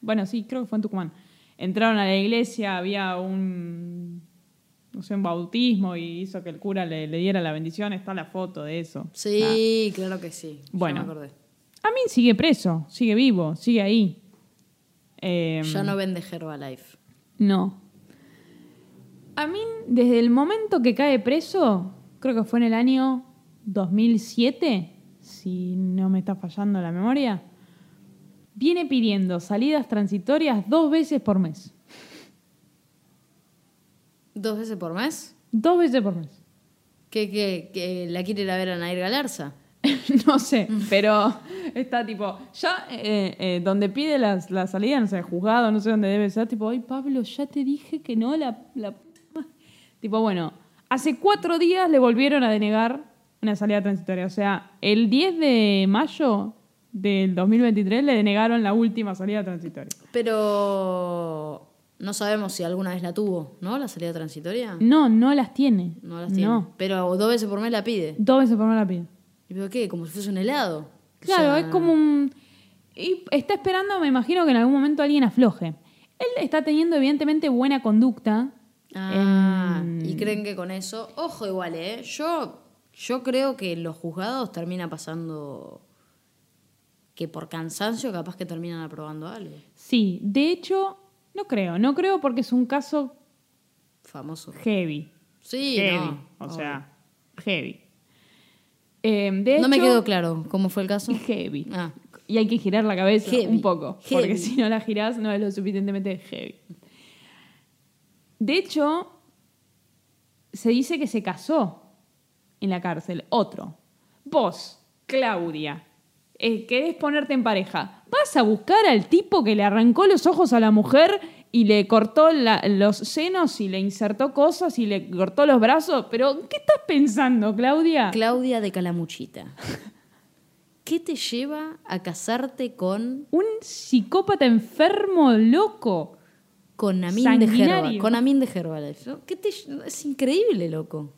Bueno, sí, creo que fue en Tucumán. Entraron a la iglesia, había un. No sé, un bautismo y hizo que el cura le, le diera la bendición. Está la foto de eso. Sí, claro que sí. Ya Bueno. me acordé. Amin sigue preso, sigue vivo, sigue ahí. Eh, Ya no vende Herbalife. No. Amin, desde el momento que cae preso, creo que fue en el año 2007, si no me está fallando la memoria, viene pidiendo salidas transitorias dos veces por mes. ¿Dos veces por mes? Dos veces por mes. ¿Que, que, que la quiere ir a ver a Nair Galarza? no sé, pero está tipo, ya eh, eh, donde pide las- la, salida, no sé, juzgado, no sé dónde debe ser, tipo, ay Pablo, ya te dije que no, la, la... Tipo, bueno, hace cuatro días le volvieron a denegar una salida transitoria, o sea, el 10 de mayo del 2023 le denegaron la última salida transitoria. Pero no sabemos si alguna vez la tuvo, ¿no? La salida transitoria. No, no las tiene. No las tiene. No, Pero dos veces por mes la pide. dos veces por mes la pide. ¿Y pero qué? Como si fuese un helado. O Claro, sea, es como un... Y está esperando, me imagino que en algún momento alguien afloje. Él está teniendo evidentemente buena conducta. Ah, en- y creen que con eso. Ojo, igual, ¿eh? Yo, yo creo que los juzgados termina pasando. que por cansancio capaz que terminan aprobando algo. Sí, de hecho, no creo. No creo porque es un caso Famoso. heavy. Sí, heavy. no. o obvio. sea, heavy. Eh, de no me quedó claro cómo fue el caso. Heavy. Ah, Y hay que girar la cabeza Heavy, un poco, heavy. porque si no la girás no es lo suficientemente heavy. De hecho, se dice que se casó en la cárcel, otro. Vos, Claudia, eh, querés ponerte en pareja, ¿vas a buscar al tipo que le arrancó los ojos a la mujer y le cortó la- los senos y le insertó cosas y le cortó los brazos? Pero, ¿qué estás pensando, Claudia? Claudia de Calamuchita. ¿Qué te lleva a casarte con, Un psicópata enfermo, loco. Con Amin de. Herbalife? Con Amin de. ¿Qué te- es increíble, loco.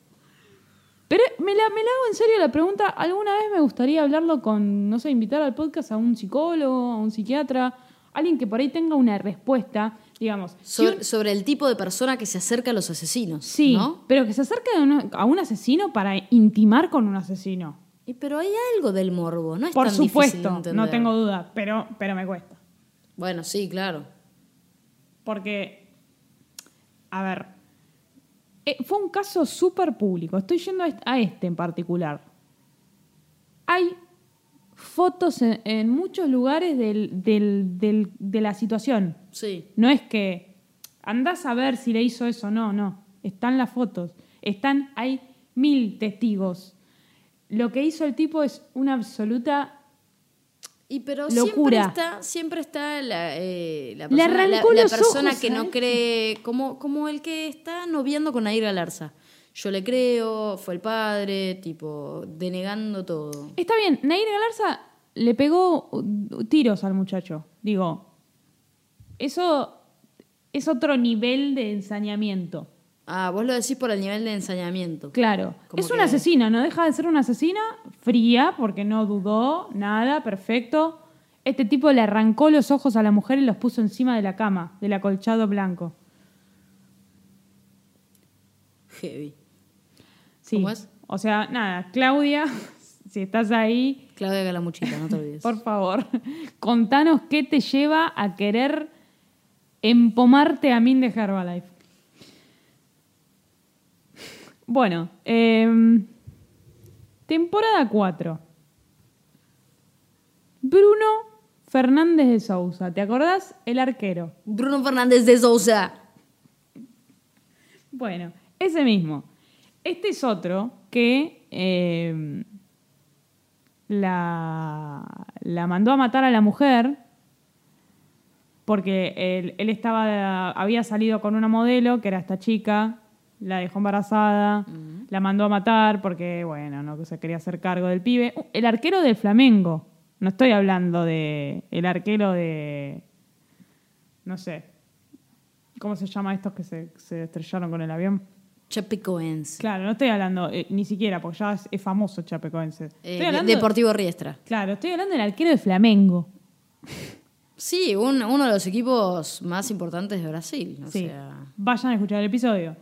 Pero me la, me la hago en serio la pregunta. ¿Alguna vez me gustaría hablarlo con, no sé, invitar al podcast a un psicólogo, a un psiquiatra? Alguien que por ahí tenga una respuesta, digamos. si Sobre, un- sobre el tipo de persona que se acerca a los asesinos. sí, ¿no? pero que se acerque a un, a un asesino para intimar con un asesino. Y pero hay algo del morbo, ¿no? Es Por tan difícil de supuesto, entender. no tengo duda, pero, pero me cuesta. Bueno, sí, claro. Porque, a ver, eh, fue un caso súper público. Estoy yendo a est- a este en particular. Hay fotos en, en muchos lugares del- del- del- de la situación. Sí. No es que andás a ver si le hizo eso, no, no. Están las fotos. Están, hay mil testigos. Lo que hizo el tipo es una absoluta Y pero Locura. siempre está, siempre está la, eh, la persona, la- persona ojos que no cree, como, como el que está noviando con Nair Galarza. Yo le creo, fue el padre, tipo, denegando todo. Está bien, Nair Galarza le pegó tiros al muchacho. Digo, eso es otro nivel de ensañamiento. Ah, vos lo decís por el nivel de ensañamiento. Claro, Como es una asesina, no deja de ser una asesina fría porque no dudó, nada, perfecto. Este tipo le arrancó los ojos a la mujer y los puso encima de la cama, del acolchado blanco. Heavy. Sí. ¿Cómo es? O sea, nada, Claudia, si estás ahí, Claudia Galamuchita, no te olvides. Por favor, contanos qué te lleva a querer empomarte a Min de Herbalife. Bueno, em, temporada 4. Bruno Fernández de Sousa, ¿te acordás? El arquero. Bruno Fernández de Sousa. Bueno, ese mismo. Este es otro que eh, la, la mandó a matar a la mujer porque él, él estaba, había salido con una modelo, que era esta chica, la dejó embarazada, la mandó a matar porque, bueno, no se quería hacer cargo del pibe. Uh, El arquero del Flamengo. No estoy hablando de el arquero de, no sé, ¿cómo se llama estos que se, se estrellaron con el avión? Chapecoense. Claro, no estoy hablando eh, ni siquiera, porque ya es, es famoso Chapecoense. Eh, Estoy de- hablando, Deportivo Riestra. Claro, estoy hablando del arquero de Flamengo. Sí, un- uno de los equipos más importantes de Brasil. O sí, sea, vayan a escuchar el episodio.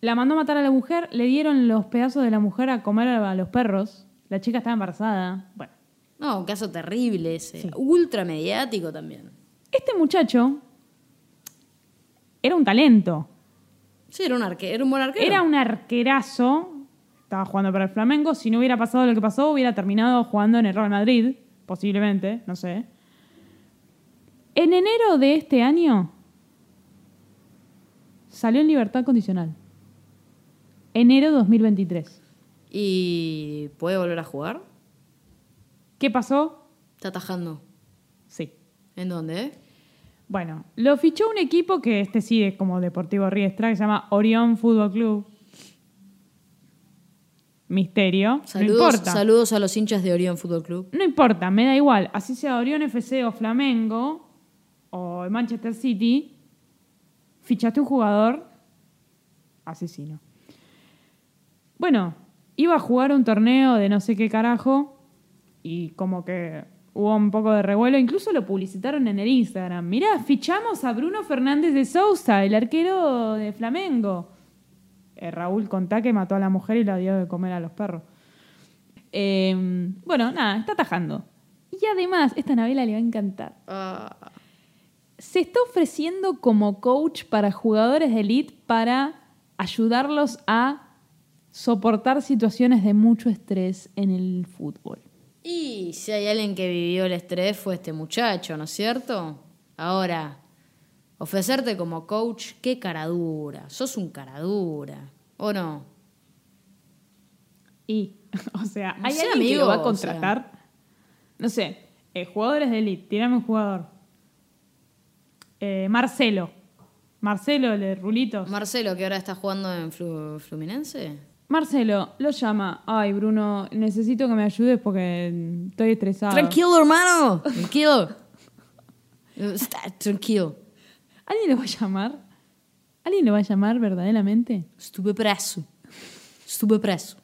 La mandó a matar a la mujer, le dieron los pedazos de la mujer a comer a los perros. La chica estaba embarazada. Bueno, no, un caso terrible ese. Sí. Ultra mediático también. este muchacho era un talento. Sí, era un arquero, era un buen arquero. Era un arquerazo. Estaba jugando para el Flamengo. Si no hubiera pasado lo que pasó, hubiera terminado jugando en el Real Madrid. Posiblemente, no sé. En enero de este año salió en libertad condicional. Enero 2023. ¿Y puede volver a jugar? ¿Qué pasó? Está atajando. Sí. ¿En dónde? Bueno, lo fichó un equipo que este sí es como Deportivo Riestra, que se llama Orión Fútbol Club. Misterio. Saludos, no importa. saludos a los hinchas de Orión Fútbol Club. No importa, me da igual. Así sea Orión FC o Flamengo o Manchester City, fichaste un jugador asesino. Bueno, iba a jugar un torneo de no sé qué carajo y como que hubo un poco de revuelo. Incluso lo publicitaron en el Instagram. Mirá, fichamos a Bruno Fernández de Sousa, el arquero de Flamengo. Eh, Raúl contá que mató a la mujer y la dio de comer a los perros. Eh, bueno, nada, está atajando. Y además, esta novela le va a encantar. Ah, Se está ofreciendo como coach para jugadores de elite para ayudarlos a soportar situaciones de mucho estrés en el fútbol. Y si hay alguien que vivió el estrés fue este muchacho, ¿no es cierto? Ahora, ofrecerte como coach, qué caradura. Sos un caradura, ¿o no? Y, o sea, No ¿hay sé, alguien que amigo, lo va a o contratar? No sé, eh, jugadores de elite, tirame un jugador. Eh, Marcelo. Marcelo, el de Rulitos. Marcelo, que ahora está jugando en Flu- Fluminense. Marcelo, lo llama. Ay, Bruno, necesito que me ayudes porque estoy estresado. Tranquilo, hermano. Tranquilo. Está tranquilo. ¿Alguien lo va a llamar? ¿Alguien lo va a llamar verdaderamente? Estuve preso. Estuve preso.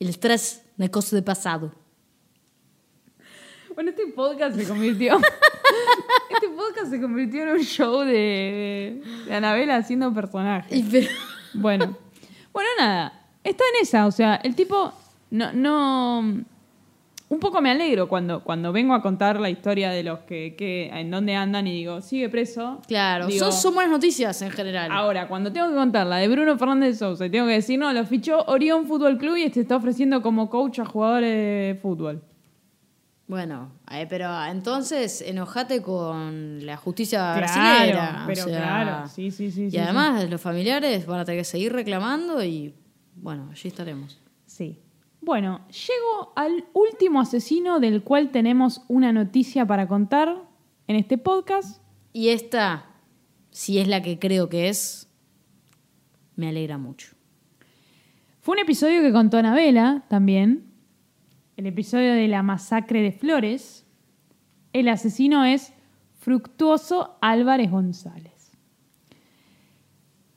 El estrés es cosa de pasado. Bueno, este podcast se convirtió. este podcast se convirtió en un show de, de Anabela haciendo personajes. Pero- Bueno, bueno, nada. Está en esa, o sea, el tipo no, no. Un poco me alegro cuando, cuando vengo a contar la historia de los que, que en dónde andan y digo, sigue preso. Claro, Digo, son, son buenas noticias en general. Ahora, cuando tengo que contar la de Bruno Fernández de Sousa y tengo que decir, no, lo fichó Orión Fútbol Club y este está ofreciendo como coach a jugadores de fútbol. Bueno, eh, pero entonces enojate con la justicia Claro, brasileña. o pero sea, claro, sí, sí, sí. Y sí, además los familiares van a tener que seguir reclamando y bueno, allí estaremos. Sí. Bueno, llego al último asesino del cual tenemos una noticia para contar en este podcast. Y esta, si es la que creo que es, me alegra mucho. Fue un episodio que contó Anabela también. El episodio de la masacre de Flores. El asesino es Fructuoso Álvarez González.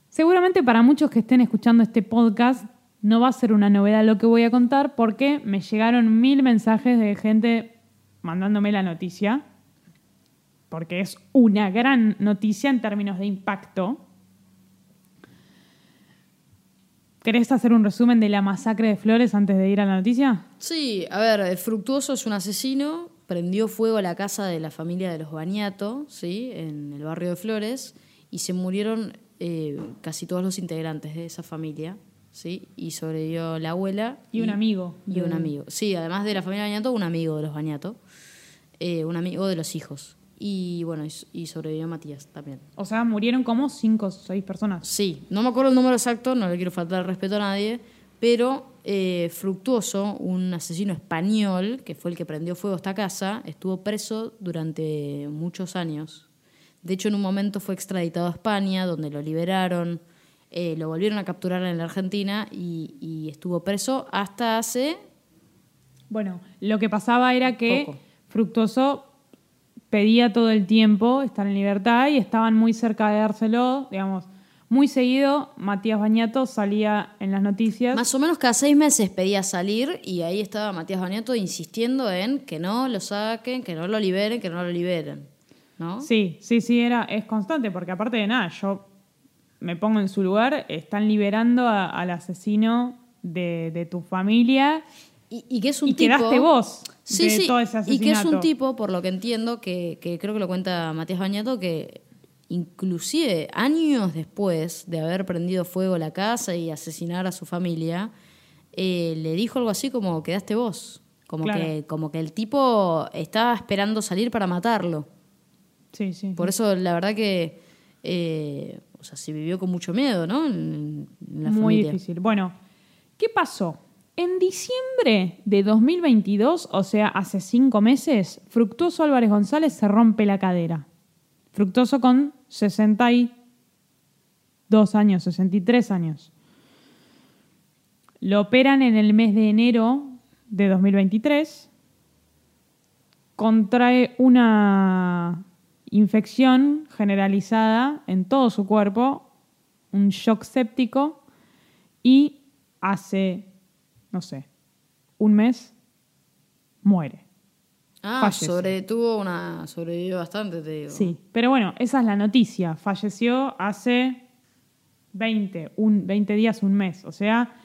Seguramente para muchos que estén escuchando este podcast no va a ser una novedad lo que voy a contar porque me llegaron mil mensajes de gente mandándome la noticia. Porque es una gran noticia en términos de impacto. ¿Querés hacer un resumen de la masacre de Flores antes de ir a la noticia? Sí, a ver, Fructuoso es un asesino, prendió fuego a la casa de la familia de los Bañato, ¿sí? en el barrio de Flores, y se murieron eh, casi todos los integrantes de esa familia, ¿sí? y sobrevivió la abuela. Y un amigo. Y un amigo. Sí, además de la familia Bañato, un amigo de los Bañato, eh, un amigo de los hijos. Y bueno, y, sobrevivió Matías también. O sea, murieron como cinco o seis personas. Sí, no me acuerdo el número exacto, no le quiero faltar el respeto a nadie, pero eh, Fructuoso, un asesino español que fue el que prendió fuego a esta casa, estuvo preso durante muchos años. De hecho, en un momento fue extraditado a España, donde lo liberaron, eh, lo volvieron a capturar en la Argentina y, y estuvo preso hasta hace... Bueno, lo que pasaba era que Poco. Fructuoso pedía todo el tiempo estar en libertad y estaban muy cerca de dárselo, digamos, muy seguido Matías Bañato salía en las noticias. Más o menos cada seis meses pedía salir y ahí estaba Matías Bañato insistiendo en que no lo saquen, que no lo liberen, que no lo liberen. ¿no? Sí, sí, sí, era, es constante, porque aparte de nada, yo me pongo en su lugar, están liberando a- al asesino de, de tu familia Y, y que es un y tipo. quedaste vos Sí, de sí. todo ese y que es un tipo, por lo que entiendo, que, que creo que lo cuenta Matías Bañato, que inclusive años después de haber prendido fuego la casa y asesinar a su familia, eh, le dijo algo así como quedaste vos. Como, Claro. que, como que el tipo estaba esperando salir para matarlo. Sí, sí. Por eso, la verdad que. eh, o sea, se vivió con mucho miedo, ¿no? En, en la Muy familia. difícil. Bueno, ¿qué pasó? En diciembre de 2022, o sea, hace cinco meses, Fructuoso Álvarez González se rompe la cadera. Fructuoso con 62 años, 63 años. Lo operan en el mes de enero de 2023. Contrae una infección generalizada en todo su cuerpo, un shock séptico y hace, no sé, un mes muere. Ah, Fallece. sobretuvo una. sobrevivió bastante, te digo. Sí, pero bueno, esa es la noticia. Falleció hace 20, un, 20 días, un mes, o sea,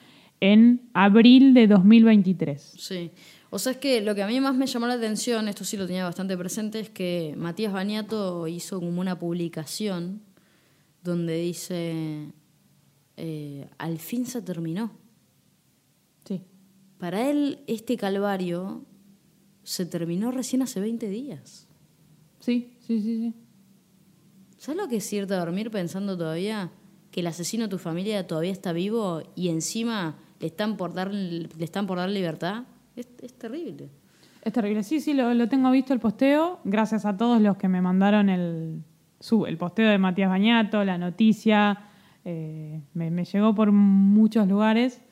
en abril de 2023. Sí. O sea, es que lo que a mí más me llamó la atención, esto sí lo tenía bastante presente, es que Matías Bañato hizo como una publicación donde dice, eh, al fin se terminó. Para él este calvario se terminó recién hace 20 días. Sí, sí, sí, sí. ¿Sabes lo que es irte a dormir pensando todavía que el asesino de tu familia todavía está vivo y encima le están por dar, le están por dar libertad? Es, es terrible. Es terrible. Sí, sí, lo, lo tengo visto el posteo. Gracias a todos los que me mandaron el, su, el posteo de Matías Bañato, la noticia. eh, me, me llegó por muchos lugares.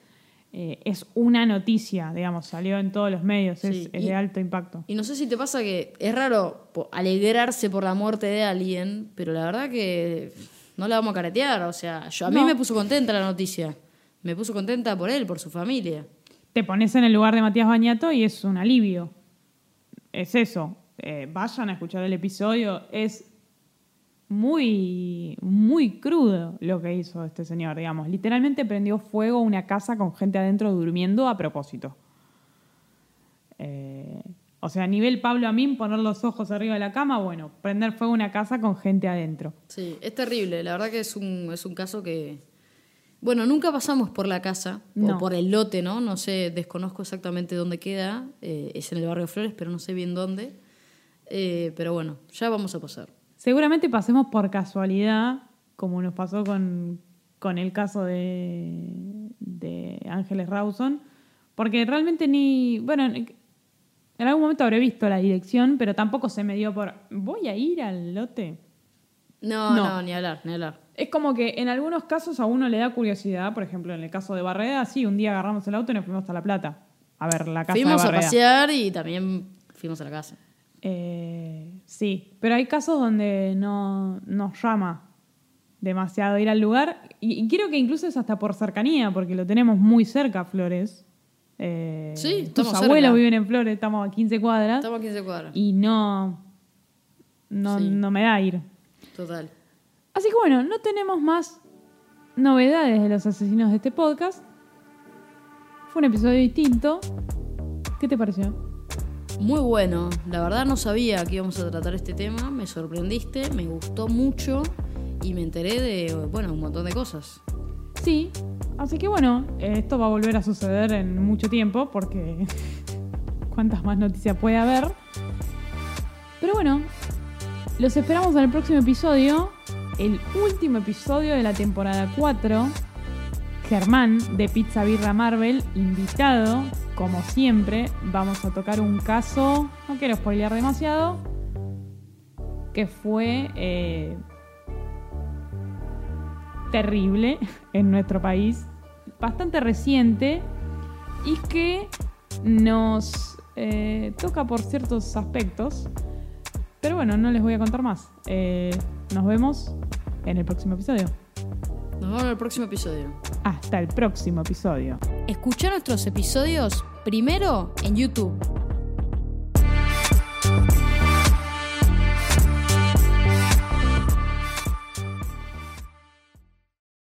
Eh, es una noticia, digamos, salió en todos los medios. Es, Sí, es y- de alto impacto. Y no sé si te pasa que es raro alegrarse por la muerte de alguien, pero la verdad que no la vamos a caretear. O sea, yo, a mí me puso contenta la noticia. Me puso contenta por él, por su familia. Te pones en el lugar de Matías Bañato y es un alivio. Es eso. Eh, vayan a escuchar el episodio. Es muy, muy crudo lo que hizo este señor, digamos. Literalmente prendió fuego a una casa con gente adentro durmiendo a propósito. Eh, o sea, a nivel Pablo Amín, poner los ojos arriba de la cama, bueno, prender fuego a una casa con gente adentro. Sí, es terrible. La verdad que es un, es un caso que... Bueno, nunca pasamos por la casa No. o por el lote, ¿no? No sé, desconozco exactamente dónde queda. Eh, es en el barrio Flores, pero no sé bien dónde. Eh, pero bueno, ya vamos a pasar. Seguramente pasemos por casualidad, como nos pasó con, con el caso de, de Ángeles Rawson, porque realmente ni. Bueno, en algún momento habré visto la dirección, pero tampoco se me dio por. ¿Voy a ir al lote? No, No. no, ni hablar, ni hablar. Es como que en algunos casos a uno le da curiosidad, por ejemplo, en el caso de Barreda, sí, un día agarramos el auto y nos fuimos a La Plata a ver la casa Fuimos de a pasear y también fuimos a la casa. Eh, sí, pero hay casos donde no nos llama demasiado ir al lugar y, y creo que incluso es hasta por cercanía, porque lo tenemos muy cerca, Flores. Eh, Sí, tus abuelos cerca. viven en Flores, estamos a 15 cuadras Estamos a 15 cuadras. y no, no, Sí. no me da ir. Total. Así que bueno, no tenemos más novedades de los asesinos de este podcast. Fue un episodio distinto. ¿Qué te pareció? Muy bueno. La verdad no sabía que íbamos a tratar este tema. Me sorprendiste, me gustó mucho y me enteré de, bueno, un montón de cosas. Sí, así que bueno, esto va a volver a suceder en mucho tiempo porque cuántas más noticias puede haber. Pero bueno, los esperamos en el próximo episodio, el último episodio de la temporada 4. Germán de Pizza Birra Marvel, invitado, como siempre, vamos a tocar un caso, no quiero spoilear demasiado, que fue eh, terrible en nuestro país, bastante reciente y que nos eh, toca por ciertos aspectos. Pero bueno, no les voy a contar más. Eh, nos vemos en el próximo episodio. Nos vemos en el próximo episodio. Hasta el próximo episodio. Escucha nuestros episodios primero en YouTube